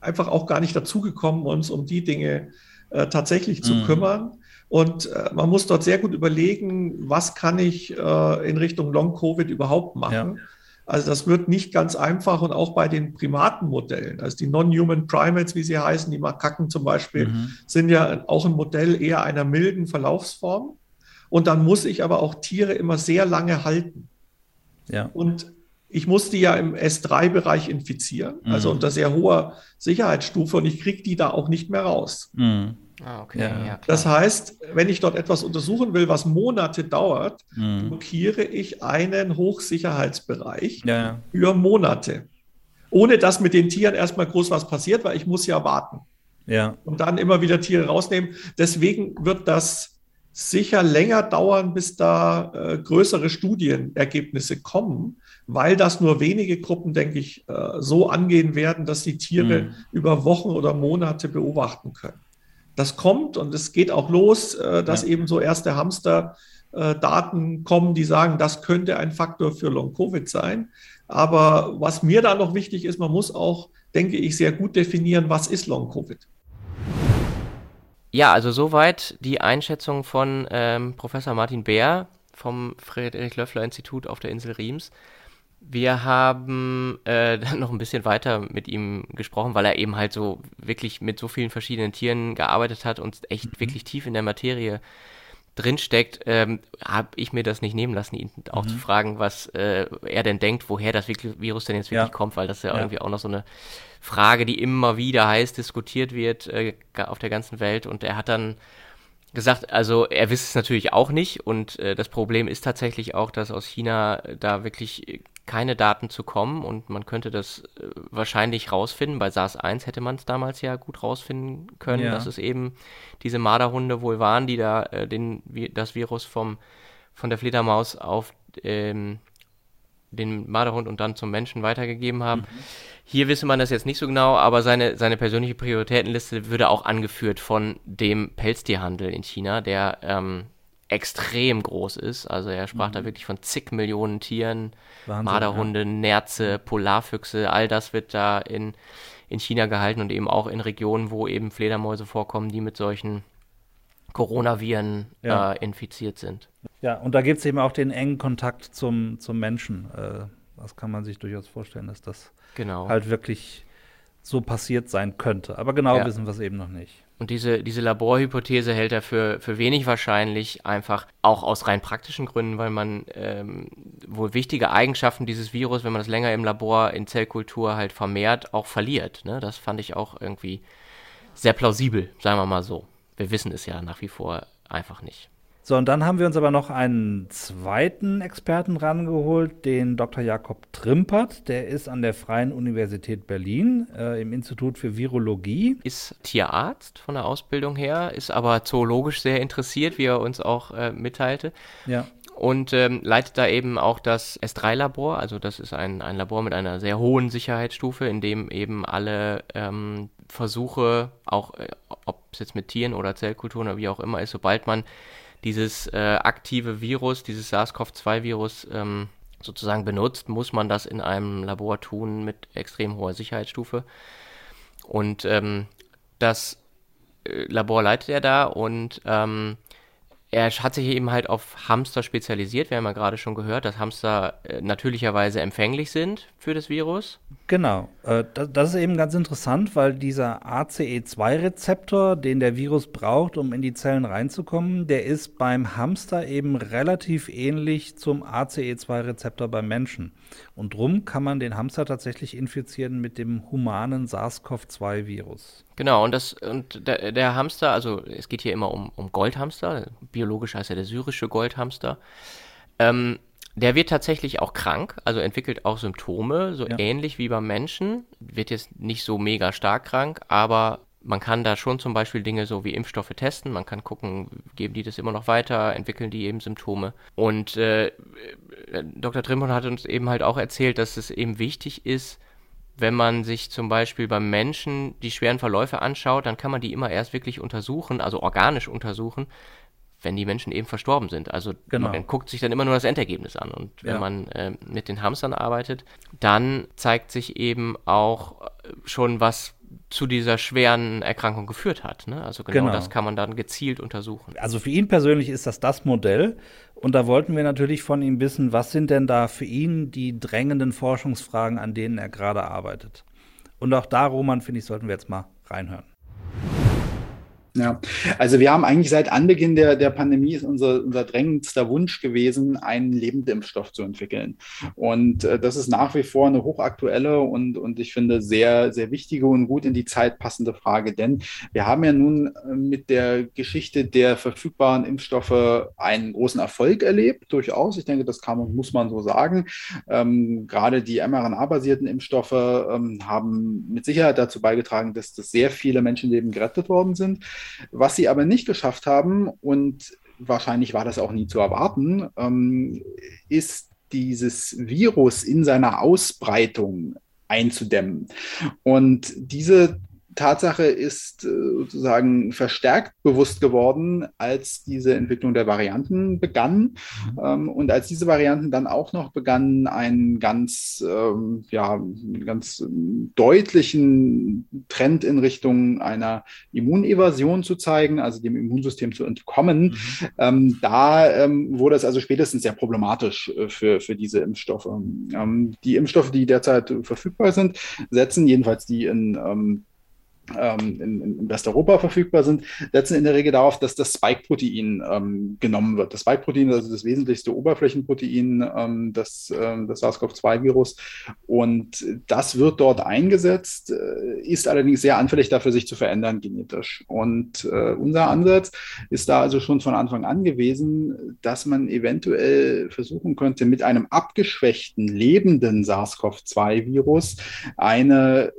einfach auch gar nicht dazugekommen, uns um die Dinge äh, tatsächlich zu mhm. kümmern. Und äh, man muss dort sehr gut überlegen, was kann ich äh, in Richtung Long-Covid überhaupt machen. Ja. Also das wird nicht ganz einfach und auch bei den Primatenmodellen, also die Non-Human Primates, wie sie heißen, die Makaken zum Beispiel, mhm. sind ja auch ein Modell eher einer milden Verlaufsform. Und dann muss ich aber auch Tiere immer sehr lange halten. Ja. Und ich muss die ja im S3-Bereich infizieren, also mhm. also unter sehr hoher Sicherheitsstufe und ich kriege die da auch nicht mehr raus. Mhm. Ah, okay. Ja. Ja, das heißt, wenn ich dort etwas untersuchen will, was Monate dauert, mhm. blockiere ich einen Hochsicherheitsbereich ja. für Monate. Ohne dass mit den Tieren erstmal groß was passiert, weil ich muss ja warten. Ja. Und dann immer wieder Tiere rausnehmen. Deswegen wird das sicher länger dauern, bis da äh, größere Studienergebnisse kommen, weil das nur wenige Gruppen, denke ich, äh, so angehen werden, dass die Tiere mhm. über Wochen oder Monate beobachten können das kommt und es geht auch los, äh, dass ja. eben so erste Hamster-Daten äh, kommen, die sagen, das könnte ein Faktor für Long-Covid sein. Aber was mir da noch wichtig ist, man muss auch, denke ich, sehr gut definieren, was ist Long-Covid. Ja, also soweit die Einschätzung von ähm, Professor Martin Beer vom Friedrich-Löffler-Institut auf der Insel Riems. Wir haben äh, dann noch ein bisschen weiter mit ihm gesprochen, weil er eben halt so wirklich mit so vielen verschiedenen Tieren gearbeitet hat und echt mhm. wirklich tief in der Materie drinsteckt, ähm, habe ich mir das nicht nehmen lassen, ihn auch mhm. zu fragen, was äh, er denn denkt, woher das Virus denn jetzt wirklich ja. kommt, weil das ja, ja, irgendwie auch noch so eine Frage, die immer wieder heiß diskutiert wird äh, auf der ganzen Welt. Und er hat dann gesagt, also er wisst es natürlich auch nicht und äh, das Problem ist tatsächlich auch, dass aus China da wirklich keine Daten zu kommen und man könnte das äh, wahrscheinlich rausfinden. Bei SARS-1 hätte man es damals ja gut rausfinden können, ja. dass es eben diese Marderhunde wohl waren, die da äh, den, das Virus vom, von der Fledermaus auf ähm, den Marderhund und dann zum Menschen weitergegeben haben. Mhm. Hier wisse man das jetzt nicht so genau, aber seine, seine persönliche Prioritätenliste würde auch angeführt von dem Pelztierhandel in China, der ähm, extrem groß ist. Also er sprach mhm. da wirklich von zig Millionen Tieren, Wahnsinn, Marderhunde, ja. Nerze, Polarfüchse, all das wird da in, in China gehalten und eben auch in Regionen, wo eben Fledermäuse vorkommen, die mit solchen Coronaviren ja. äh, infiziert sind. Ja, und da gibt es eben auch den engen Kontakt zum, zum Menschen. Äh, das kann man sich durchaus vorstellen, dass das genau. halt wirklich so passiert sein könnte. Aber genau ja. wissen wir es eben noch nicht. Und diese, diese Laborhypothese hält er für, für wenig wahrscheinlich, einfach auch aus rein praktischen Gründen, weil man ähm, wohl wichtige Eigenschaften dieses Virus, wenn man das länger im Labor in Zellkultur halt vermehrt, auch verliert. Ne? Das fand ich auch irgendwie sehr plausibel, sagen wir mal so. Wir wissen es ja nach wie vor einfach nicht. So, und dann haben wir uns aber noch einen zweiten Experten rangeholt, den Dr. Jakob Trimpert. Der ist an der Freien Universität Berlin äh, im Institut für Virologie. Ist Tierarzt von der Ausbildung her, ist aber zoologisch sehr interessiert, wie er uns auch äh, mitteilte. Ja. Und ähm, leitet da eben auch das S3-Labor. Also das ist ein, ein Labor mit einer sehr hohen Sicherheitsstufe, in dem eben alle ähm, Versuche, auch äh, ob es jetzt mit Tieren oder Zellkulturen oder wie auch immer ist, sobald man dieses äh, aktive Virus, dieses SARS-CoV-2-Virus ähm, sozusagen benutzt, muss man das in einem Labor tun mit extrem hoher Sicherheitsstufe. Und ähm, das äh, Labor leitet er da und ähm, er hat sich eben halt auf Hamster spezialisiert. Wir haben ja gerade schon gehört, dass Hamster äh, natürlicherweise empfänglich sind für das Virus. Genau. Äh, das, das, ist eben ganz interessant, weil dieser ACE2-Rezeptor, den der Virus braucht, um in die Zellen reinzukommen, der ist beim Hamster eben relativ ähnlich zum ACE2-Rezeptor beim Menschen. Und drum kann man den Hamster tatsächlich infizieren mit dem humanen SARS-CoV-2-Virus. Genau, und, das, und der, der, Hamster, also es geht hier immer um, um Goldhamster, biologisch heißt er der syrische Goldhamster. Ähm, der wird tatsächlich auch krank, also entwickelt auch Symptome, so ja. ähnlich wie beim Menschen. Wird jetzt nicht so mega stark krank, aber man kann da schon zum Beispiel Dinge so wie Impfstoffe testen. Man kann gucken, geben die das immer noch weiter, entwickeln die eben Symptome. Und äh, Dr. Trimpon hat uns eben halt auch erzählt, dass es eben wichtig ist, wenn man sich zum Beispiel beim Menschen die schweren Verläufe anschaut, dann kann man die immer erst wirklich untersuchen, also organisch untersuchen, wenn die Menschen eben verstorben sind. Also genau. man guckt sich dann immer nur das Endergebnis an. Und wenn ja. man äh, mit den Hamstern arbeitet, dann zeigt sich eben auch äh, schon, was zu dieser schweren Erkrankung geführt hat. Ne? Also genau, genau, das kann man dann gezielt untersuchen. Also für ihn persönlich ist das das Modell. Und da wollten wir natürlich von ihm wissen, was sind denn da für ihn die drängenden Forschungsfragen, an denen er gerade arbeitet. Und auch da, Roman, finde ich, sollten wir jetzt mal reinhören. Ja, also wir haben eigentlich seit Anbeginn der, der Pandemie ist unser, unser drängendster Wunsch gewesen, einen Lebendimpfstoff zu entwickeln. Und äh, das ist nach wie vor eine hochaktuelle und, und ich finde sehr, sehr wichtige und gut in die Zeit passende Frage. Denn wir haben ja nun äh, mit der Geschichte der verfügbaren Impfstoffe einen großen Erfolg erlebt, durchaus. Ich denke, das kann, muss man so sagen. Ähm, gerade die mRNA-basierten Impfstoffe ähm, haben mit Sicherheit dazu beigetragen, dass, dass sehr viele Menschenleben gerettet worden sind. Was sie aber nicht geschafft haben, und wahrscheinlich war das auch nie zu erwarten, ähm, ist dieses Virus in seiner Ausbreitung einzudämmen. Und diese Tatsache ist äh, sozusagen verstärkt bewusst geworden, als diese Entwicklung der Varianten begann mhm. ähm, und als diese Varianten dann auch noch begannen, einen ganz, ähm, ja, ganz deutlichen Trend in Richtung einer Immunevasion zu zeigen, also dem Immunsystem zu entkommen. Mhm. Ähm, da wurde es also spätestens sehr problematisch äh, für, für diese Impfstoffe. Die Impfstoffe, die derzeit verfügbar sind, setzen jedenfalls die in ähm, in, in, Westeuropa verfügbar sind, setzen in der Regel darauf, dass das Spike-Protein ähm, genommen wird. Das Spike-Protein, also das wesentlichste Oberflächenprotein ähm, des, äh, des SARS-CoV-2-Virus. Und das wird dort eingesetzt, äh, ist allerdings sehr anfällig dafür, sich zu verändern genetisch. Und äh, unser Ansatz ist da also schon von Anfang an gewesen, dass man eventuell versuchen könnte, mit einem abgeschwächten, lebenden SARS-CoV-2-Virus eine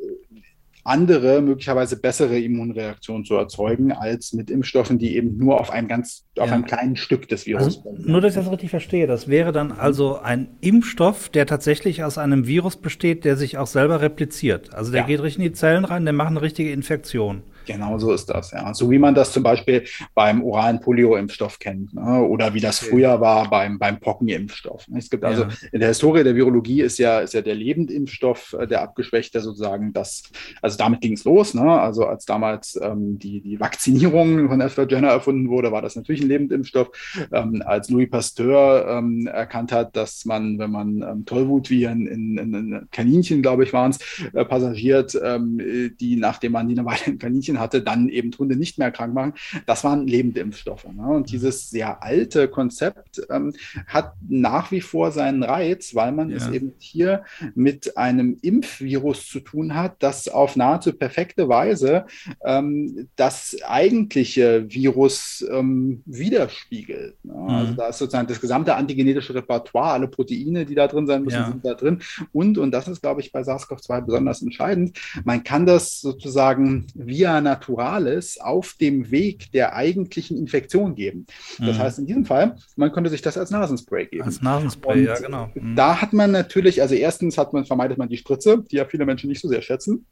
andere, möglicherweise bessere Immunreaktionen zu erzeugen, als mit Impfstoffen, die eben nur auf einem ganz, ja. auf einem kleinen Stück des Virus also, Nur, dass ich das richtig verstehe. Das wäre dann also ein Impfstoff, der tatsächlich aus einem Virus besteht, der sich auch selber repliziert. Also der ja. geht richtig in die Zellen rein, der macht eine richtige Infektion. Genau so ist das, ja. So wie man das zum Beispiel beim oralen Polio-Impfstoff kennt ne? oder wie das okay. früher war beim, beim Pockenimpfstoff. Ne? Es gibt also ja. in der Historie der Virologie ist ja, ist ja der Lebendimpfstoff, äh, der abgeschwächte sozusagen das, also damit ging es los. Ne? Also als damals ähm, die, die Vakzinierung von AstraZeneca erfunden wurde, war das natürlich ein Lebendimpfstoff. Ähm, als Louis Pasteur ähm, erkannt hat, dass man, wenn man ähm, Tollwutviren in, in, in Kaninchen, glaube ich, waren es, äh, passagiert, ähm, die, nachdem man die eine Weile in Kaninchen hatte, dann eben Hunde nicht mehr krank machen. Das waren lebende Impfstoffe. Ne? Und mhm. dieses sehr alte Konzept ähm, hat nach wie vor seinen Reiz, weil man ja. es eben hier mit einem Impfvirus zu tun hat, das auf nahezu perfekte Weise ähm, das eigentliche Virus ähm, widerspiegelt. Ne? Mhm. Also da ist sozusagen das gesamte antigenetische Repertoire, alle Proteine, die da drin sein müssen, ja. sind da drin. Und, und das ist, glaube ich, bei SARS-CoV-2 besonders entscheidend, man kann das sozusagen via einer Naturalis auf dem Weg der eigentlichen Infektion geben. Das mhm. heißt, in diesem Fall, man könnte sich das als Nasenspray geben. Als Nasenspray, Und ja, genau. Mhm. Da hat man natürlich, also erstens hat man, vermeidet man die Spritze, die ja viele Menschen nicht so sehr schätzen.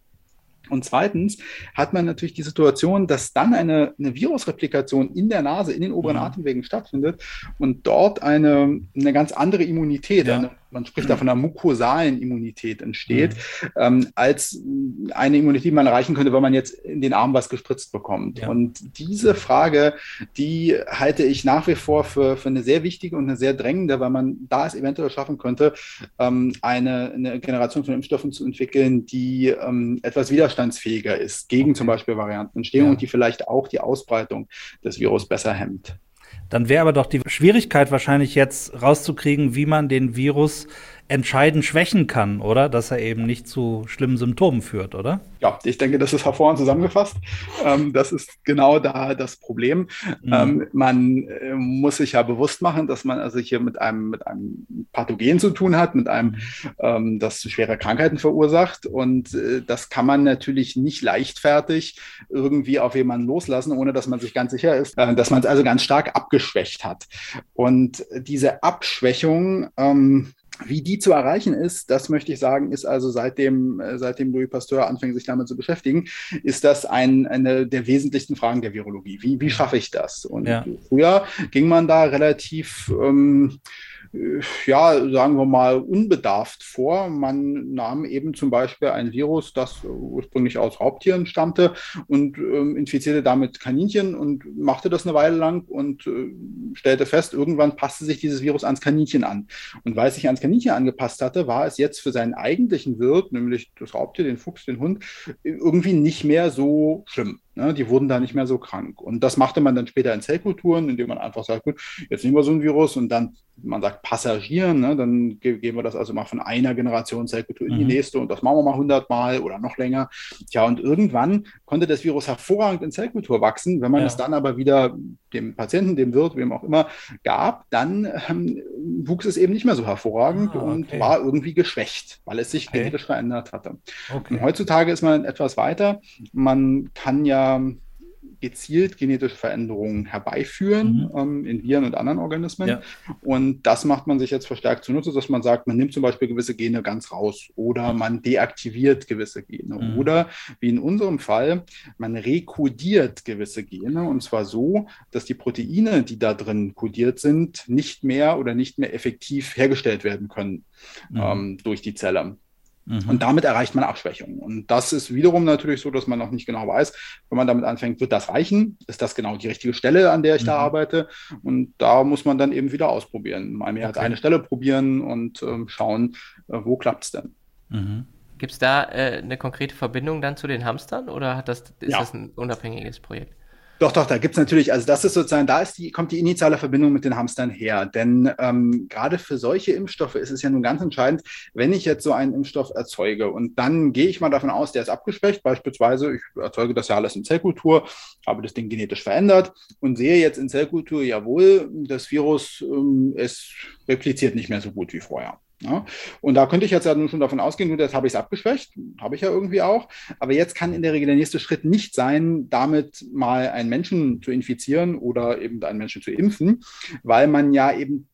Und zweitens hat man natürlich die Situation, dass dann eine, eine Virusreplikation in der Nase, in den oberen mhm. Atemwegen stattfindet und dort eine, eine ganz andere Immunität, ja. eine man spricht da von einer mukosalen Immunität entsteht, mhm. ähm, als eine Immunität, die man erreichen könnte, wenn man jetzt in den Arm was gespritzt bekommt. Ja. Und diese Frage, die halte ich nach wie vor für, für eine sehr wichtige und eine sehr drängende, weil man da es eventuell schaffen könnte, ähm, eine, eine Generation von Impfstoffen zu entwickeln, die ähm, etwas widerstandsfähiger ist gegen okay. zum Beispiel Variantenentstehung ja. und die vielleicht auch die Ausbreitung des Virus besser hemmt. Dann wäre aber doch die Schwierigkeit wahrscheinlich jetzt rauszukriegen, wie man den Virus entscheidend schwächen kann, oder? Dass er eben nicht zu schlimmen Symptomen führt, oder? Ja, ich denke, das ist hervorragend zusammengefasst. Ähm, das ist genau da das Problem. Mhm. Ähm, man äh, muss sich ja bewusst machen, dass man also hier mit einem, mit einem Pathogen zu tun hat, mit einem, ähm, das schwere Krankheiten verursacht. Und äh, das kann man natürlich nicht leichtfertig irgendwie auf jemanden loslassen, ohne dass man sich ganz sicher ist, äh, dass man es also ganz stark abgeschwächt hat. Und diese Abschwächung, ähm, wie die zu erreichen ist, das möchte ich sagen, ist also seitdem, äh, seitdem Louis Pasteur anfängt, sich damit zu beschäftigen, ist das ein, eine der wesentlichsten Fragen der Virologie. Wie, wie schaffe ich das? Und ja. früher ging man da relativ ähm, ja, sagen wir mal, unbedarft vor. Man nahm eben zum Beispiel ein Virus, das ursprünglich aus Raubtieren stammte und ähm, infizierte damit Kaninchen und machte das eine Weile lang und äh, stellte fest, irgendwann passte sich dieses Virus ans Kaninchen an. Und weil es sich ans Kaninchen angepasst hatte, war es jetzt für seinen eigentlichen Wirt, nämlich das Raubtier, den Fuchs, den Hund, irgendwie nicht mehr so schlimm. Ne? Die wurden da nicht mehr so krank. Und das machte man dann später in Zellkulturen, indem man einfach sagt, gut, jetzt nehmen wir so ein Virus und dann, man sagt Passagieren, ne? dann ge geben wir das also mal von einer Generation Zellkultur in die mhm. nächste und das machen wir mal 100 Mal oder noch länger. Tja, und irgendwann konnte das Virus hervorragend in Zellkultur wachsen. Wenn man ja. es dann aber wieder dem Patienten, dem Wirt, wem auch immer gab, dann ähm, wuchs es eben nicht mehr so hervorragend ah, okay. und war irgendwie geschwächt, weil es sich okay. genetisch verändert hatte. Okay. Und heutzutage ist man etwas weiter. Man kann ja gezielt genetische Veränderungen herbeiführen mhm. ähm, in Viren und anderen Organismen. Ja. Und das macht man sich jetzt verstärkt zunutze, dass man sagt, man nimmt zum Beispiel gewisse Gene ganz raus oder man deaktiviert gewisse Gene mhm. oder wie in unserem Fall, man rekodiert gewisse Gene und zwar so, dass die Proteine, die da drin kodiert sind, nicht mehr oder nicht mehr effektiv hergestellt werden können mhm. ähm, durch die Zelle. Mhm. Und damit erreicht man Abschwächung. Und das ist wiederum natürlich so, dass man noch nicht genau weiß, wenn man damit anfängt, wird das reichen? Ist das genau die richtige Stelle, an der ich mhm. da arbeite? Und da muss man dann eben wieder ausprobieren. Mal mehr okay. als eine Stelle probieren und ähm, schauen, äh, wo klappt es denn. Mhm. Gibt es da äh, eine konkrete Verbindung dann zu den Hamstern oder hat das, ist ja. das ein unabhängiges Projekt? Doch, doch, da gibt's natürlich, also das ist sozusagen, da ist die, kommt die initiale Verbindung mit den Hamstern her. Denn ähm, gerade für solche Impfstoffe ist es ja nun ganz entscheidend, wenn ich jetzt so einen Impfstoff erzeuge und dann gehe ich mal davon aus, der ist abgeschwächt, beispielsweise, ich erzeuge das ja alles in Zellkultur, habe das Ding genetisch verändert und sehe jetzt in Zellkultur, jawohl, das Virus, ähm, es repliziert nicht mehr so gut wie vorher. Ja, und da könnte ich jetzt ja nun schon davon ausgehen, nur das habe ich es abgeschwächt, habe ich ja irgendwie auch. Aber jetzt kann in der Regel der nächste Schritt nicht sein, damit mal einen Menschen zu infizieren oder eben einen Menschen zu impfen, weil man ja eben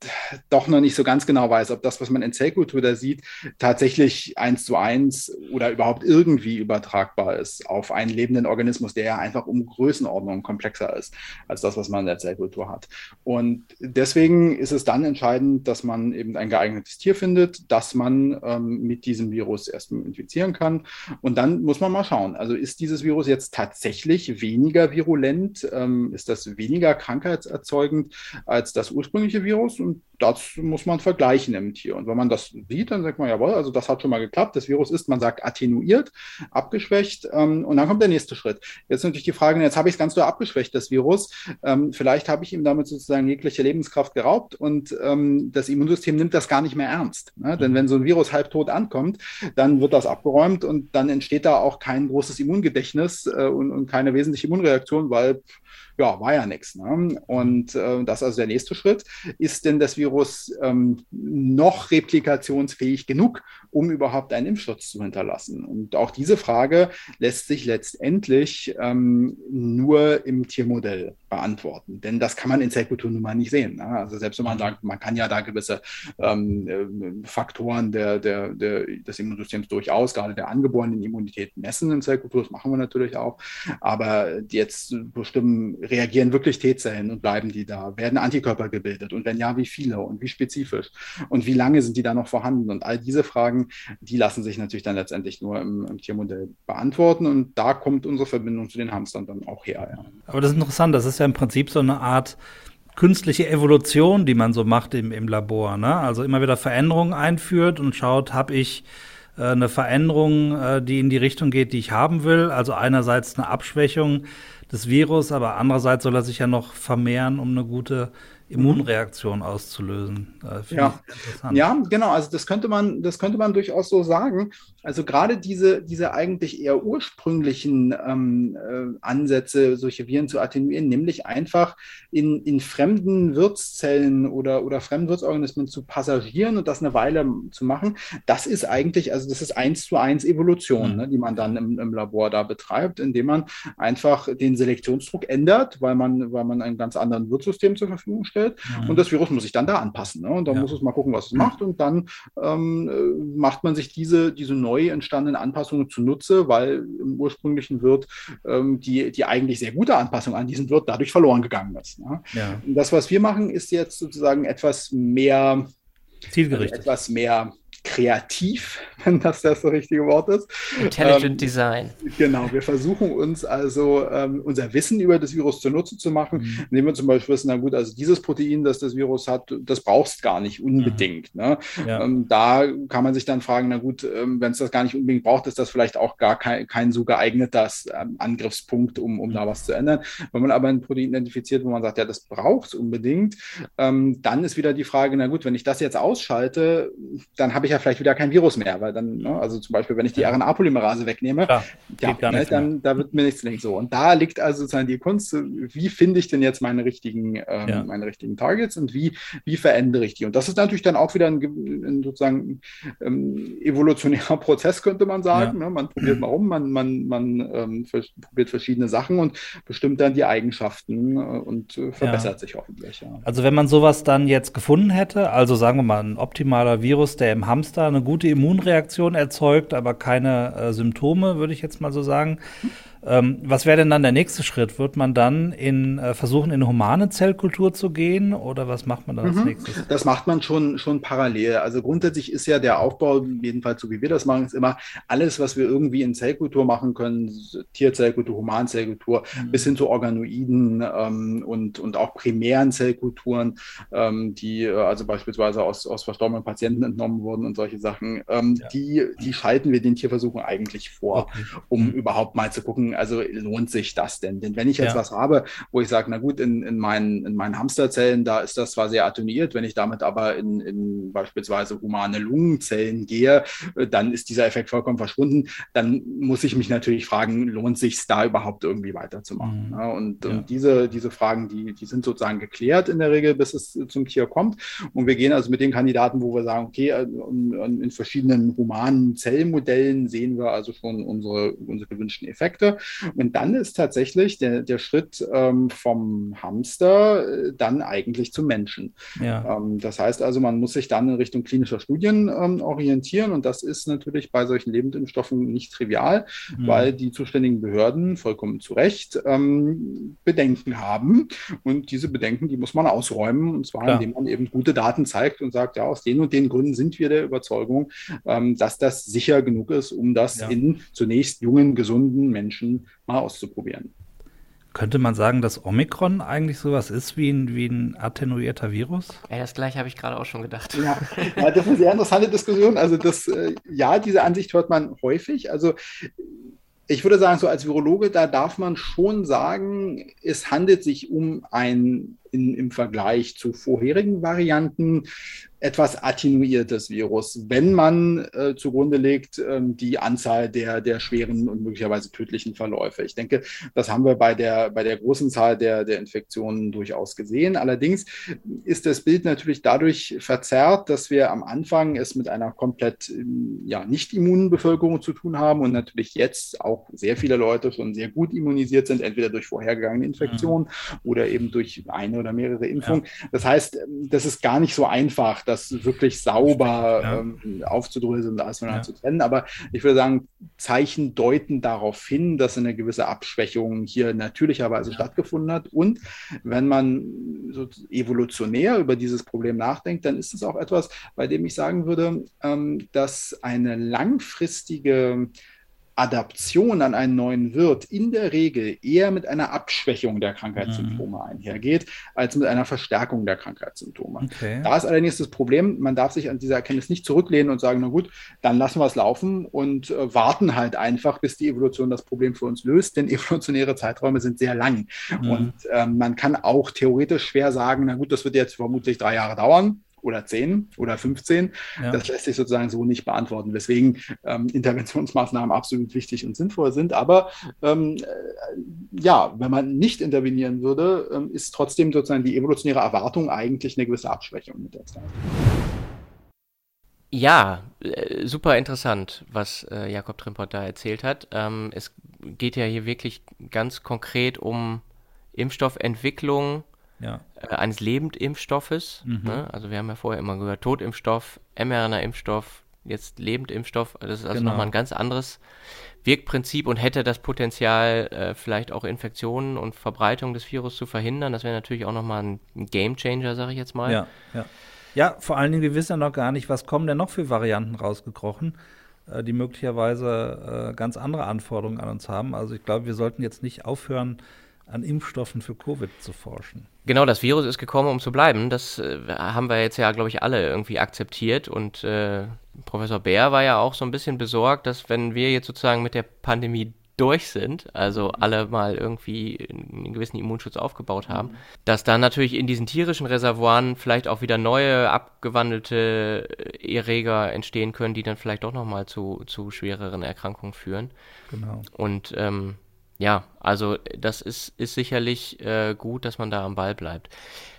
doch noch nicht so ganz genau weiß, ob das, was man in Zellkultur da sieht, tatsächlich eins zu eins oder überhaupt irgendwie übertragbar ist auf einen lebenden Organismus, der ja einfach um Größenordnung komplexer ist als das, was man in der Zellkultur hat. Und deswegen ist es dann entscheidend, dass man eben ein geeignetes Tier findet findet, dass man ähm, mit diesem Virus erstmal infizieren kann. Und dann muss man mal schauen, also ist dieses Virus jetzt tatsächlich weniger virulent? Ähm, ist das weniger krankheitserzeugend als das ursprüngliche Virus? Und das muss man vergleichen im Tier. Und wenn man das sieht, dann sagt man, jawohl, also das hat schon mal geklappt. Das Virus ist, man sagt, attenuiert, abgeschwächt. Ähm, und dann kommt der nächste Schritt. Jetzt natürlich die Frage, jetzt habe ich es ganz doll abgeschwächt, das Virus. Ähm, vielleicht habe ich ihm damit sozusagen jegliche Lebenskraft geraubt und ähm, das Immunsystem nimmt das gar nicht mehr ernst. Ne? Denn wenn so ein Virus halbtot ankommt, dann wird das abgeräumt und dann entsteht da auch kein großes Immungedächtnis äh, und, und keine wesentliche Immunreaktion, weil ja, war ja nichts. Ne? Und äh, das ist also der nächste Schritt. Ist denn das Virus ähm, noch replikationsfähig genug, um überhaupt einen Impfschutz zu hinterlassen? Und auch diese Frage lässt sich letztendlich ähm, nur im Tiermodell beantworten. Denn das kann man in Zellkultur nun mal nicht sehen. Ne? Also selbst wenn man sagt, man kann ja da gewisse ähm, äh, Faktoren der, der, der, des Immunsystems durchaus, gerade der angeborenen Immunität messen in Zellkultur. Das machen wir natürlich auch. Aber jetzt bestimmen, reagieren wirklich T-Zellen und bleiben die da? Werden Antikörper gebildet? Und wenn ja, wie viele und wie spezifisch? Und wie lange sind die da noch vorhanden? Und all diese Fragen, die lassen sich natürlich dann letztendlich nur im, im Tiermodell beantworten. Und da kommt unsere Verbindung zu den Hamstern dann auch her. Ja. Aber das ist interessant. Das ist ja im Prinzip so eine Art künstliche Evolution, die man so macht im, im Labor. Ne? Also immer wieder Veränderungen einführt und schaut, habe ich äh, eine Veränderung, äh, die in die Richtung geht, die ich haben will. Also einerseits eine Abschwächung des Virus, aber andererseits soll er sich ja noch vermehren, um eine gute Immunreaktion auszulösen. Äh, ja. ja, genau. Also das könnte man, das könnte man durchaus so sagen. Also gerade diese, diese eigentlich eher ursprünglichen ähm, äh, Ansätze, solche Viren zu attenuieren, nämlich einfach in, in fremden Wirtszellen oder, oder fremden Wirtsorganismen zu passagieren und das eine Weile zu machen, das ist eigentlich, also das ist eins zu eins Evolution, mhm. ne, die man dann im, im Labor da betreibt, indem man einfach den Selektionsdruck ändert, weil man, weil man einen ganz anderen Wirtssystem zur Verfügung stellt. Mhm. Und das Virus muss sich dann da anpassen. Ne? Und dann ja. muss es mal gucken, was es macht. Und dann ähm, äh, macht man sich diese, diese neu entstandenen Anpassungen zunutze, weil im ursprünglichen Wirt ähm, die, die eigentlich sehr gute Anpassung an diesen Wirt dadurch verloren gegangen ist. Ne? Ja. Das, was wir machen, ist jetzt sozusagen etwas mehr zielgerichtet. Etwas mehr kreativ, wenn das das richtige Wort ist. Intelligent ähm, Design. Genau, wir versuchen uns also ähm, unser Wissen über das Virus zunutze zu machen, mhm. indem wir zum Beispiel wissen, na gut, also dieses Protein, das das Virus hat, das brauchst gar nicht unbedingt. Mhm. Ne? Ja. Ähm, da kann man sich dann fragen, na gut, ähm, wenn es das gar nicht unbedingt braucht, ist das vielleicht auch gar kein, kein so geeigneter ähm, Angriffspunkt, um, um mhm. da was zu ändern. Wenn man aber ein Protein identifiziert, wo man sagt, ja, das braucht es unbedingt, ähm, dann ist wieder die Frage, na gut, wenn ich das jetzt ausschalte, dann habe ich ja vielleicht wieder kein Virus mehr, weil dann, ne, also zum Beispiel, wenn ich die RNA-Polymerase wegnehme, ja, ja ne, dann da wird mir nichts links so. Und da liegt also sozusagen die Kunst, wie finde ich denn jetzt meine richtigen, ähm, ja. meine richtigen Targets und wie, wie verändere ich die? Und das ist natürlich dann auch wieder ein, ein sozusagen ähm, evolutionärer Prozess, könnte man sagen. Ne? Man probiert mal rum, man, man, man ähm, probiert verschiedene Sachen und bestimmt dann die Eigenschaften äh, und äh, verbessert sich hoffentlich. Also wenn man sowas dann jetzt gefunden hätte, also sagen wir mal ein optimaler Virus, der im Hamster Hamster eine gute Immunreaktion erzeugt, aber keine äh, Symptome, würde ich jetzt mal so sagen. Ähm, was wäre denn dann der nächste Schritt? Wird man dann in äh, versuchen, in humane Zellkultur zu gehen oder was macht man dann mhm. als nächstes? Das macht man schon, schon parallel. Also grundsätzlich ist ja der Aufbau, jedenfalls so wie wir das machen, ist immer alles, was wir irgendwie in Zellkultur machen können, Tierzellkultur, Humanzellkultur, mhm. bis hin zu Organoiden ähm, und, und auch primären Zellkulturen, ähm, die äh, also beispielsweise aus, aus verstorbenen Patienten entnommen wurden und solche Sachen, ähm, ja. die, die schalten wir den Tierversuchen eigentlich vor, okay. um mhm. überhaupt mal zu gucken, also lohnt sich das denn? Denn wenn ich jetzt ja. was habe, wo ich sage, na gut, in, in, meinen, in meinen Hamsterzellen, da ist das zwar sehr attenuiert, wenn ich damit aber in, in beispielsweise humane Lungenzellen gehe, äh, dann ist dieser Effekt vollkommen verschwunden. Dann muss ich mich natürlich fragen, lohnt sich es da überhaupt irgendwie weiterzumachen? Mhm. Ja, und, ja. und diese, diese Fragen, die, die sind sozusagen geklärt in der Regel, bis es zum Tier kommt. Und wir gehen also mit den Kandidaten, wo wir sagen, okay, äh, in verschiedenen humanen Zellmodellen sehen wir also schon unsere, unsere gewünschten Effekte. Und dann ist tatsächlich der, der Schritt ähm, vom Hamster äh, dann eigentlich zum Menschen. Ja. Ähm, das heißt also, man muss sich dann in Richtung klinischer Studien ähm, orientieren und das ist natürlich bei solchen Lebendimpfstoffen nicht trivial, mhm. weil die zuständigen Behörden vollkommen zu Recht ähm, Bedenken haben und diese Bedenken, die muss man ausräumen und zwar Klar. indem man eben gute Daten zeigt und sagt, ja, aus den und den Gründen sind wir der Überzeugung, ähm, dass das sicher genug ist, um das ja. in zunächst jungen, gesunden Menschen mal auszuprobieren. Könnte man sagen, dass Omikron eigentlich sowas ist wie ein, wie ein attenuierter Virus? Ja, das gleiche habe ich gerade auch schon gedacht. Ja, ja, das ist eine sehr interessante Diskussion. Also das, äh, ja, diese Ansicht hört man häufig. Also ich würde sagen, so als Virologe, da darf man schon sagen, es handelt sich um ein in, im Vergleich zu vorherigen Varianten etwas attenuiertes Virus, wenn man äh, zugrunde legt ähm, die Anzahl der, der schweren und möglicherweise tödlichen Verläufe. Ich denke, das haben wir bei der, bei der großen Zahl der, der Infektionen durchaus gesehen. Allerdings ist das Bild natürlich dadurch verzerrt, dass wir am Anfang es mit einer komplett ähm, ja, nicht immunen Bevölkerung zu tun haben und natürlich jetzt auch sehr viele Leute schon sehr gut immunisiert sind, entweder durch vorhergegangene Infektionen mhm. oder eben durch eine oder mehrere Impfungen. Ja. Das heißt, das ist gar nicht so einfach, das wirklich sauber ja. ähm, aufzudröseln, da ist man ja. zu trennen. Aber ich würde sagen, Zeichen deuten darauf hin, dass eine gewisse Abschwächung hier natürlicherweise ja. stattgefunden hat. Und wenn man so evolutionär über dieses Problem nachdenkt, dann ist es auch etwas, bei dem ich sagen würde, ähm, dass eine langfristige Adaption an einen neuen Wirt in der Regel eher mit einer Abschwächung der Krankheitssymptome mhm. einhergeht, als mit einer Verstärkung der Krankheitssymptome. Okay. Da ist allerdings das Problem, man darf sich an dieser Erkenntnis nicht zurücklehnen und sagen, na gut, dann lassen wir es laufen und äh, warten halt einfach, bis die Evolution das Problem für uns löst, denn evolutionäre Zeiträume sind sehr lang. Mhm. Und äh, man kann auch theoretisch schwer sagen, na gut, das wird jetzt vermutlich drei Jahre dauern oder 10 oder 15. Ja. Das lässt sich sozusagen so nicht beantworten, weswegen ähm, Interventionsmaßnahmen absolut wichtig und sinnvoll sind. Aber ähm, äh, ja, wenn man nicht intervenieren würde, ähm, ist trotzdem sozusagen die evolutionäre Erwartung eigentlich eine gewisse Abschwächung mit der Zeit. Ja, äh, super interessant, was äh, Jakob Trimpert da erzählt hat. Ähm, es geht ja hier wirklich ganz konkret um Impfstoffentwicklung ja. äh, eines Lebendimpfstoffes. Mhm. Ne? Also wir haben ja vorher immer gehört, Totimpfstoff, mRNA-Impfstoff, jetzt Lebendimpfstoff. Das ist also genau. nochmal ein ganz anderes Wirkprinzip und hätte das Potenzial, äh, vielleicht auch Infektionen und Verbreitung des Virus zu verhindern. Das wäre natürlich auch nochmal ein Gamechanger, sage ich jetzt mal. Ja, ja. ja, vor allen Dingen, wir wissen ja noch gar nicht, was kommen denn noch für Varianten rausgekrochen, äh, die möglicherweise äh, ganz andere Anforderungen an uns haben. Also ich glaube, wir sollten jetzt nicht aufhören, an Impfstoffen für Covid zu forschen. Genau, das Virus ist gekommen, um zu bleiben. Das äh, haben wir jetzt ja, glaube ich, alle irgendwie akzeptiert. Und äh, Professor Bär war ja auch so ein bisschen besorgt, dass wenn wir jetzt sozusagen mit der Pandemie durch sind, also alle mal irgendwie einen gewissen Immunschutz aufgebaut haben, mhm. dass dann natürlich in diesen tierischen Reservoiren vielleicht auch wieder neue abgewandelte Erreger entstehen können, die dann vielleicht doch nochmal zu, zu schwereren Erkrankungen führen. Genau. Und ähm, ja, also das ist, ist sicherlich äh, gut, dass man da am Ball bleibt.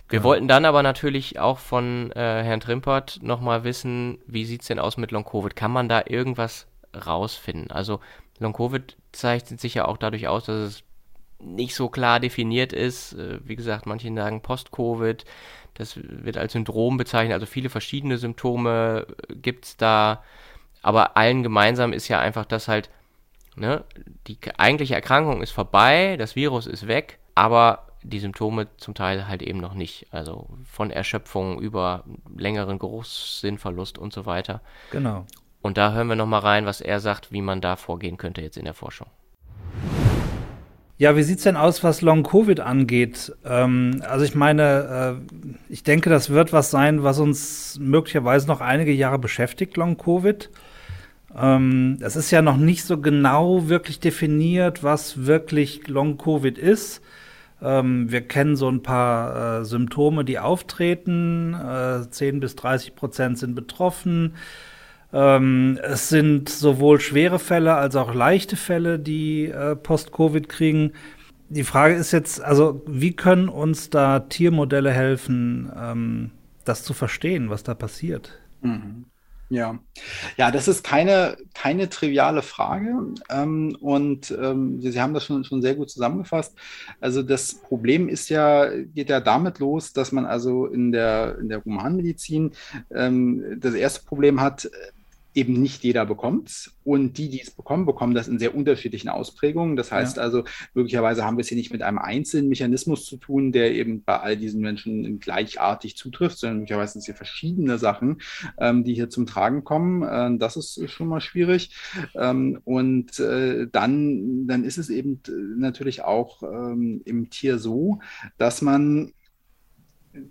Wir ja. wollten dann aber natürlich auch von äh, Herrn Trimpert nochmal wissen, wie sieht es denn aus mit Long-Covid? Kann man da irgendwas rausfinden? Also Long-Covid zeichnet sich ja auch dadurch aus, dass es nicht so klar definiert ist. Äh, wie gesagt, manche sagen Post-Covid. Das wird als Syndrom bezeichnet. Also viele verschiedene Symptome äh, gibt es da. Aber allen gemeinsam ist ja einfach, dass halt Ne? Die eigentliche Erkrankung ist vorbei, das Virus ist weg, aber die Symptome zum Teil halt eben noch nicht. Also von Erschöpfung über längeren Geruchssinnverlust und so weiter. Genau. Und da hören wir nochmal rein, was er sagt, wie man da vorgehen könnte jetzt in der Forschung. Ja, wie sieht es denn aus, was Long-Covid angeht? Ähm, also ich meine, äh, ich denke, das wird was sein, was uns möglicherweise noch einige Jahre beschäftigt, Long-Covid. Ähm, es ist ja noch nicht so genau wirklich definiert, was wirklich Long-Covid ist. Ähm, wir kennen so ein paar äh, Symptome, die auftreten. Äh, 10 bis 30 Prozent sind betroffen. Ähm, es sind sowohl schwere Fälle als auch leichte Fälle, die äh, Post-Covid kriegen. Die Frage ist jetzt, also wie können uns da Tiermodelle helfen, ähm, das zu verstehen, was da passiert? Mhm. Ja, ja, das ist keine, keine triviale Frage. Ähm, und ähm, Sie, Sie, haben das schon, schon sehr gut zusammengefasst. Also das Problem ist ja, geht ja damit los, dass man also in der, in der Humanmedizin ähm, das erste Problem hat, eben nicht jeder bekommt es. Und die, die es bekommen, bekommen das in sehr unterschiedlichen Ausprägungen. Das heißt ja. also, möglicherweise haben wir es hier nicht mit einem einzelnen Mechanismus zu tun, der eben bei all diesen Menschen gleichartig zutrifft, sondern möglicherweise sind es hier verschiedene Sachen, ähm, die hier zum Tragen kommen. Äh, das ist schon mal schwierig. Ähm, und äh, dann, dann ist es eben natürlich auch ähm, im Tier so, dass man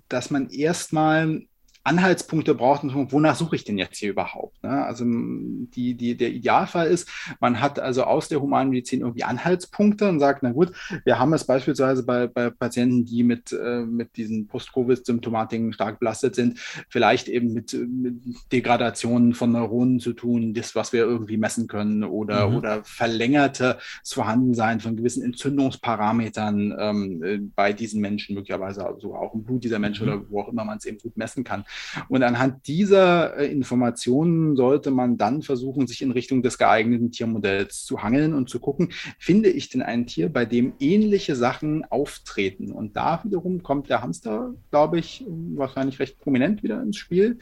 dass man erstmal Anhaltspunkte braucht, wonach suche ich denn jetzt hier überhaupt? Ne? Also die, die, der Idealfall ist, man hat also aus der Humanmedizin irgendwie Anhaltspunkte und sagt, na gut, wir haben es beispielsweise bei, bei Patienten, die mit, äh, mit diesen Post-Covid-Symptomatiken stark belastet sind, vielleicht eben mit, mit, Degradationen von Neuronen zu tun, das, was wir irgendwie messen können, oder, mhm. oder verlängertes Vorhandensein von gewissen Entzündungsparametern ähm, äh, bei diesen Menschen, möglicherweise sogar auch im Blut dieser Menschen mhm. oder wo auch immer man es eben gut messen kann. Und anhand dieser äh, Informationen sollte man dann versuchen, sich in Richtung des geeigneten Tiermodells zu hangeln und zu gucken, finde ich denn ein Tier, bei dem ähnliche Sachen auftreten? Und da wiederum kommt der Hamster, glaube ich, wahrscheinlich recht prominent wieder ins Spiel.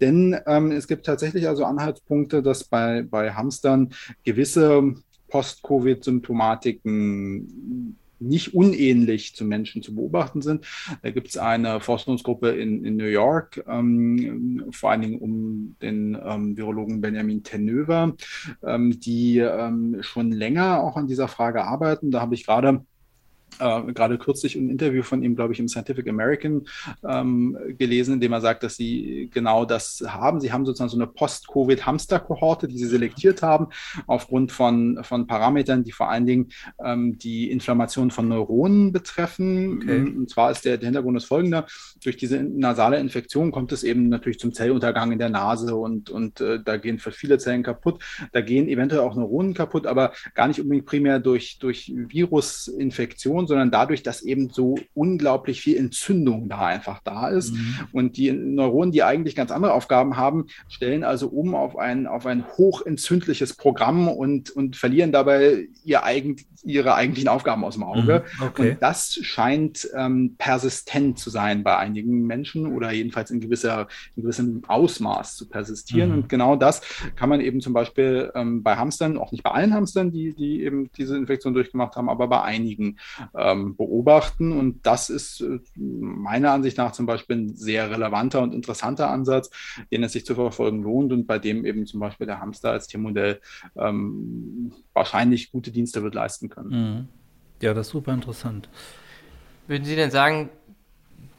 Denn ähm, es gibt tatsächlich also Anhaltspunkte, dass bei, bei Hamstern gewisse Post-Covid-Symptomatiken nicht unähnlich zu Menschen zu beobachten sind. Da gibt es eine Forschungsgruppe in, in New York, ähm, vor allen Dingen um den ähm, Virologen Benjamin Tenöver, ähm, die ähm, schon länger auch an dieser Frage arbeiten. Da habe ich gerade äh, gerade kürzlich ein Interview von ihm, glaube ich, im Scientific American ähm, gelesen, in dem er sagt, dass sie genau das haben. Sie haben sozusagen so eine Post-Covid-Hamster-Kohorte, die sie selektiert haben, aufgrund von, von Parametern, die vor allen Dingen ähm, die Inflammation von Neuronen betreffen. Okay. Und zwar ist der, der Hintergrund das folgender. Durch diese nasale Infektion kommt es eben natürlich zum Zelluntergang in der Nase und, und äh, da gehen viele Zellen kaputt. Da gehen eventuell auch Neuronen kaputt, aber gar nicht unbedingt primär durch, durch Virusinfektion, Infektion, sondern dadurch, dass eben so unglaublich viel Entzündung da einfach da ist. Mhm. Und die Neuronen, die eigentlich ganz andere Aufgaben haben, stellen also um auf ein, auf ein hochentzündliches Programm und, und verlieren dabei ihr eigen, ihre eigentlichen Aufgaben aus dem Auge. Mhm. Okay. Und das scheint ähm, persistent zu sein bei einigen Menschen oder jedenfalls in, gewisser, in gewissem Ausmaß zu persistieren. Mhm. Und genau das kann man eben zum Beispiel ähm, bei Hamstern, auch nicht bei allen Hamstern, die, die eben diese Infektion durchgemacht haben, aber bei einigen ähm, beobachten. Und das ist äh, meiner Ansicht nach zum Beispiel ein sehr relevanter und interessanter Ansatz, den es sich zu verfolgen lohnt und bei dem eben zum Beispiel der Hamster als Tiermodell ähm, wahrscheinlich gute Dienste wird leisten können. Mhm. Ja, das ist super interessant. Würden Sie denn sagen,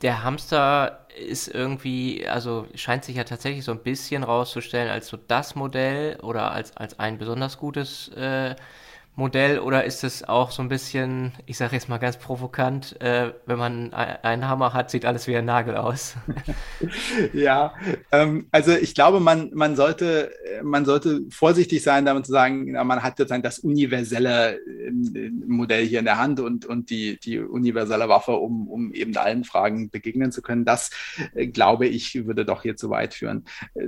der Hamster ist irgendwie, also scheint sich ja tatsächlich so ein bisschen rauszustellen als so das Modell oder als, als ein besonders gutes äh, Modell oder ist es auch so ein bisschen, ich sage jetzt mal ganz provokant, äh, wenn man einen Hammer hat, sieht alles wie ein Nagel aus? ja, ähm, also ich glaube, man, man, sollte, man sollte vorsichtig sein, damit zu sagen, man hat sozusagen das universelle äh, Modell hier in der Hand und, und die, die universelle Waffe, um, um eben allen Fragen begegnen zu können. Das, äh, glaube ich, würde doch hier zu weit führen. Äh,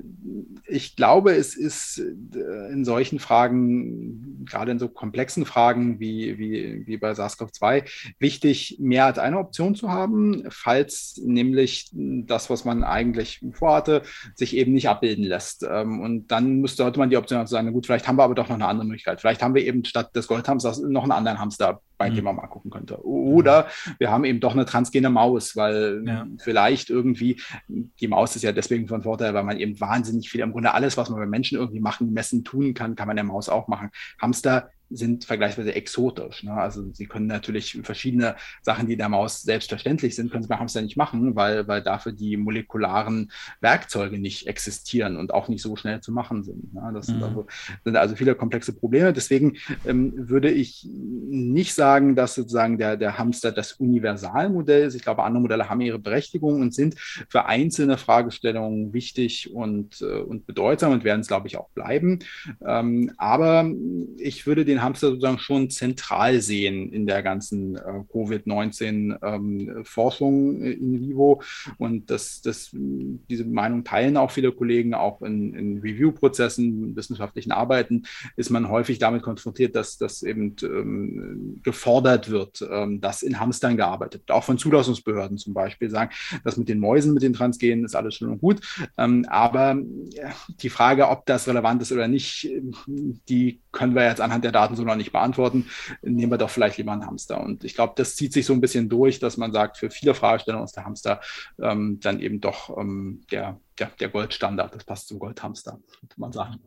ich glaube, es ist äh, in solchen Fragen, gerade in so komplexen komplexen Fragen wie, wie, wie bei SARS-CoV-2 wichtig, mehr als eine Option zu haben, falls nämlich das, was man eigentlich vorhatte, sich eben nicht abbilden lässt. Ähm, und dann müsste, sollte man die Option sagen, gut, vielleicht haben wir aber doch noch eine andere Möglichkeit. Vielleicht haben wir eben statt des Goldhamsters noch einen anderen Hamster bei mhm. dem man mal gucken könnte. Oder wir haben eben doch eine transgene Maus, weil ja. vielleicht irgendwie, die Maus ist ja deswegen von Vorteil, weil man eben wahnsinnig viel, im Grunde alles, was man bei Menschen irgendwie machen, messen, tun kann, kann man der Maus auch machen. Hamster sind vergleichsweise exotisch. Ne? Also sie können natürlich verschiedene Sachen, die der Maus selbstverständlich sind, können sie bei Hamster nicht machen, weil, weil dafür die molekularen Werkzeuge nicht existieren und auch nicht so schnell zu machen sind. Ne? Das mhm. sind, also, sind also viele komplexe Probleme. Deswegen ähm, würde ich nicht sagen, dass sozusagen der, der Hamster das Universalmodell ist. Ich glaube, andere Modelle haben ihre Berechtigung und sind für einzelne Fragestellungen wichtig und, äh, und bedeutsam und werden es, glaube ich, auch bleiben. Ähm, aber ich würde den den Hamster sozusagen schon zentral sehen in der ganzen äh, Covid-19-Forschung ähm, äh, in vivo. Und das, das, diese Meinung teilen auch viele Kollegen, auch in, in Review-Prozessen, wissenschaftlichen Arbeiten, ist man häufig damit konfrontiert, dass das eben ähm, gefordert wird, ähm, dass in Hamstern gearbeitet wird. Auch von Zulassungsbehörden zum Beispiel sagen, dass mit den Mäusen, mit den Transgenen ist alles schön und gut. Ähm, aber die Frage, ob das relevant ist oder nicht, die können wir jetzt anhand der Daten so noch nicht beantworten. Nehmen wir doch vielleicht lieber einen Hamster. Und ich glaube, das zieht sich so ein bisschen durch, dass man sagt, für viele Fragestellungen ist der Hamster ähm, dann eben doch ähm, der, der, der Goldstandard. Das passt zum Goldhamster, könnte man sagen.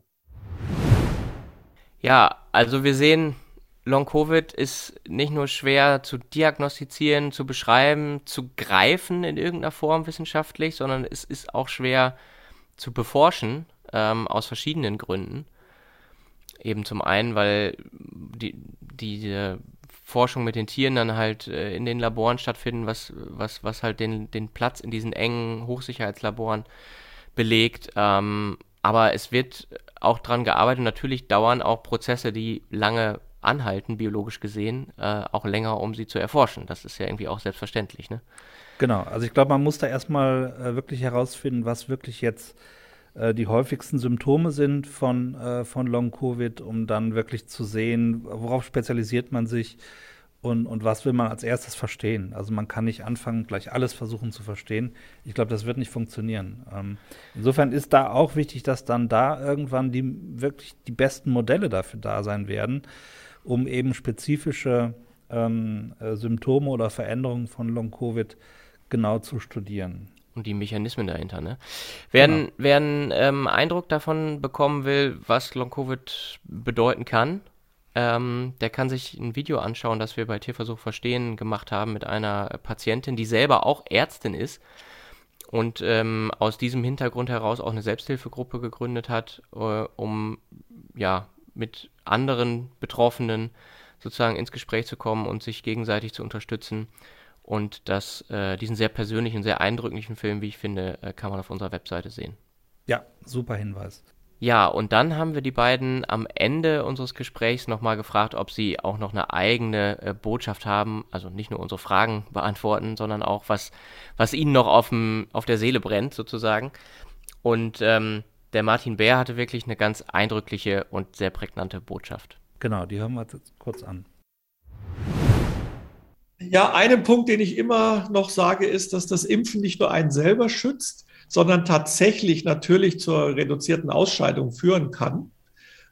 Ja, also wir sehen, Long-Covid ist nicht nur schwer zu diagnostizieren, zu beschreiben, zu greifen in irgendeiner Form wissenschaftlich, sondern es ist auch schwer zu beforschen, ähm, aus verschiedenen Gründen. Eben zum einen, weil die, die Forschung mit den Tieren dann halt äh, in den Laboren stattfinden, was, was, was halt den, den Platz in diesen engen Hochsicherheitslaboren belegt. Ähm, aber es wird auch dran gearbeitet. Natürlich dauern auch Prozesse, die lange anhalten, biologisch gesehen, äh, auch länger, um sie zu erforschen. Das ist ja irgendwie auch selbstverständlich, ne? Genau, also ich glaube, man muss da erstmal äh, wirklich herausfinden, was wirklich jetzt die häufigsten Symptome sind von, äh, von Long-Covid, um dann wirklich zu sehen, worauf spezialisiert man sich und, und was will man als erstes verstehen. Also man kann nicht anfangen, gleich alles versuchen zu verstehen. Ich glaube, das wird nicht funktionieren. Ähm, insofern ist da auch wichtig, dass dann da irgendwann die wirklich die besten Modelle dafür da sein werden, um eben spezifische ähm, äh, Symptome oder Veränderungen von Long-Covid genau zu studieren und die Mechanismen dahinter. Ne? Wer, genau. wer einen ähm, Eindruck davon bekommen will, was Long-Covid bedeuten kann, ähm, der kann sich ein Video anschauen, das wir bei Tierversuch Verstehen gemacht haben mit einer Patientin, die selber auch Ärztin ist und ähm, aus diesem Hintergrund heraus auch eine Selbsthilfegruppe gegründet hat, äh, um ja mit anderen Betroffenen sozusagen ins Gespräch zu kommen und sich gegenseitig zu unterstützen. Und das, äh, diesen sehr persönlichen, sehr eindrücklichen Film, wie ich finde, äh, kann man auf unserer Webseite sehen. Ja, super Hinweis. Ja, und dann haben wir die beiden am Ende unseres Gesprächs nochmal gefragt, ob sie auch noch eine eigene äh, Botschaft haben, also nicht nur unsere Fragen beantworten, sondern auch was, was ihnen noch aufm, auf der Seele brennt, sozusagen. Und ähm, der Martin Bär hatte wirklich eine ganz eindrückliche und sehr prägnante Botschaft. Genau, die hören wir jetzt kurz an. Ja, einen Punkt, den ich immer noch sage, ist, dass das Impfen nicht nur einen selber schützt, sondern tatsächlich natürlich zur reduzierten Ausscheidung führen kann.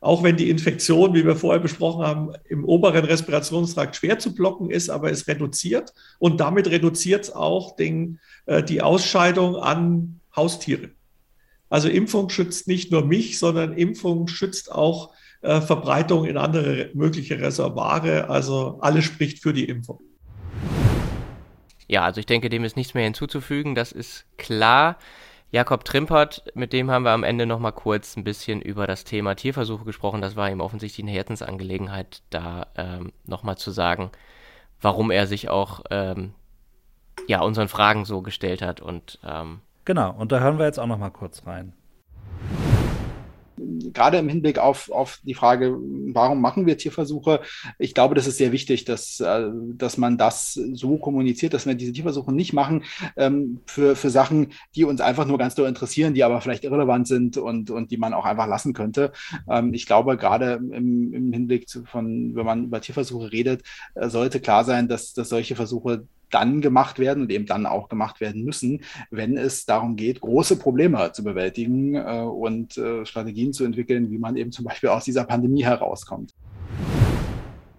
Auch wenn die Infektion, wie wir vorher besprochen haben, im oberen Respirationstrakt schwer zu blocken ist, aber es reduziert und damit reduziert es auch den, äh, die Ausscheidung an Haustiere. Also Impfung schützt nicht nur mich, sondern Impfung schützt auch äh, Verbreitung in andere mögliche Reservare. Also alles spricht für die Impfung. Ja, also ich denke, dem ist nichts mehr hinzuzufügen. Das ist klar. Jakob Trimpert, mit dem haben wir am Ende nochmal kurz ein bisschen über das Thema Tierversuche gesprochen. Das war ihm offensichtlich eine Herzensangelegenheit, da ähm, nochmal zu sagen, warum er sich auch ähm, ja, unseren Fragen so gestellt hat. Und, ähm, genau, und da hören wir jetzt auch nochmal kurz rein gerade im Hinblick auf, auf die Frage, warum machen wir Tierversuche, ich glaube, das ist sehr wichtig, dass, äh, dass man das so kommuniziert, dass wir diese Tierversuche nicht machen ähm, für, für Sachen, die uns einfach nur ganz doll interessieren, die aber vielleicht irrelevant sind und, und die man auch einfach lassen könnte. Ähm, ich glaube, gerade im, im Hinblick zu, von, wenn man über Tierversuche redet, äh, sollte klar sein, dass, dass solche Versuche dann gemacht werden und eben dann auch gemacht werden müssen, wenn es darum geht, große Probleme zu bewältigen äh, und äh, Strategien zu entwickeln, wie man eben zum Beispiel aus dieser Pandemie herauskommt.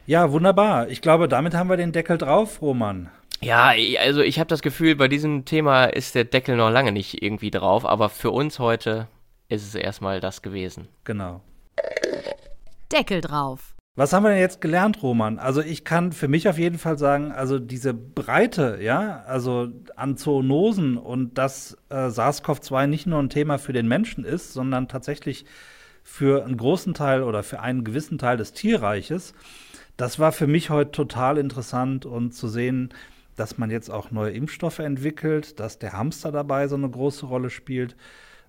Ja, wunderbar. Ich glaube, damit haben wir den Deckel drauf, Roman. Ja, also ich habe das Gefühl, bei diesem Thema ist der Deckel noch lange nicht irgendwie drauf, aber für uns heute ist es erstmal das gewesen. Genau. Deckel drauf. Was haben wir denn jetzt gelernt, Roman? Also ich kann für mich auf jeden Fall sagen, also diese Breite, ja, also an Zoonosen und dass äh, SARS-CoV-2 nicht nur ein Thema für den Menschen ist, sondern tatsächlich für einen großen Teil oder für einen gewissen Teil des Tierreiches, das war für mich heute total interessant und zu sehen, dass man jetzt auch neue Impfstoffe entwickelt, dass der Hamster dabei so eine große Rolle spielt.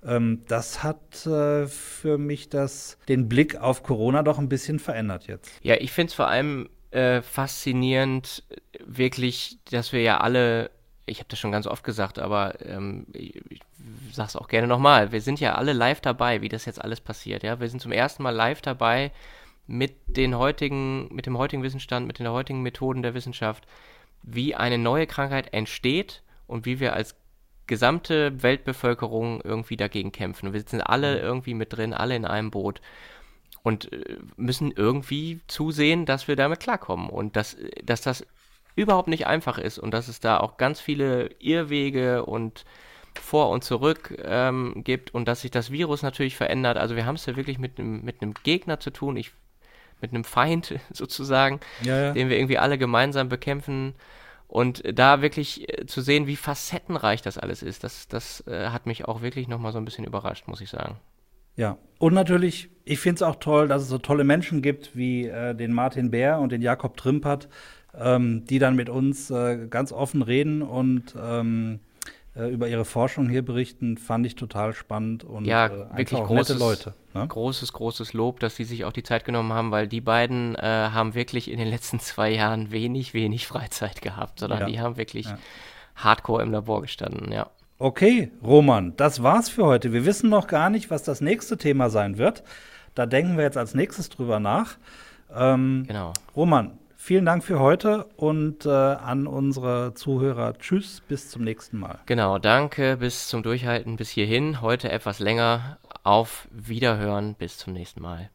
Ähm, das hat äh, für mich das, den Blick auf Corona doch ein bisschen verändert jetzt. Ja, ich finde es vor allem äh, faszinierend, wirklich, dass wir ja alle, ich habe das schon ganz oft gesagt, aber ähm, ich, ich sage es auch gerne nochmal, wir sind ja alle live dabei, wie das jetzt alles passiert. Ja, wir sind zum ersten Mal live dabei mit den heutigen, mit dem heutigen Wissensstand, mit den heutigen Methoden der Wissenschaft, wie eine neue Krankheit entsteht und wie wir als gesamte Weltbevölkerung irgendwie dagegen kämpfen. Wir sitzen alle mhm. irgendwie mit drin, alle in einem Boot und äh, müssen irgendwie zusehen, dass wir damit klarkommen und dass, dass das überhaupt nicht einfach ist und dass es da auch ganz viele Irrwege und vor und zurück ähm, gibt und dass sich das Virus natürlich verändert. Also wir haben es ja wirklich mit einem mit einem Gegner zu tun, ich, mit einem Feind sozusagen, ja, ja. den wir irgendwie alle gemeinsam bekämpfen und da wirklich äh, zu sehen, wie facettenreich das alles ist, das, das äh, hat mich auch wirklich nochmal so ein bisschen überrascht, muss ich sagen. Ja, und natürlich, ich finde es auch toll, dass es so tolle Menschen gibt wie äh, den Martin Bär und den Jakob Trimpert, ähm, die dann mit uns äh, ganz offen reden und ähm, äh, über ihre Forschung hier berichten, fand ich total spannend und ja, äh, wirklich großes, Leute. Ne? Großes, großes Lob, dass sie sich auch die Zeit genommen haben, weil die beiden äh, haben wirklich in den letzten zwei Jahren wenig, wenig Freizeit gehabt, sondern Ja. die haben wirklich Ja. hardcore im Labor gestanden, ja. Okay, Roman, das war's für heute. Wir wissen noch gar nicht, was das nächste Thema sein wird. Da denken wir jetzt als nächstes drüber nach. Ähm, Genau. Roman, vielen Dank für heute und äh, an unsere Zuhörer. Tschüss, bis zum nächsten Mal. Genau, danke bis zum Durchhalten bis hierhin. Heute etwas länger. Auf Wiederhören, bis zum nächsten Mal.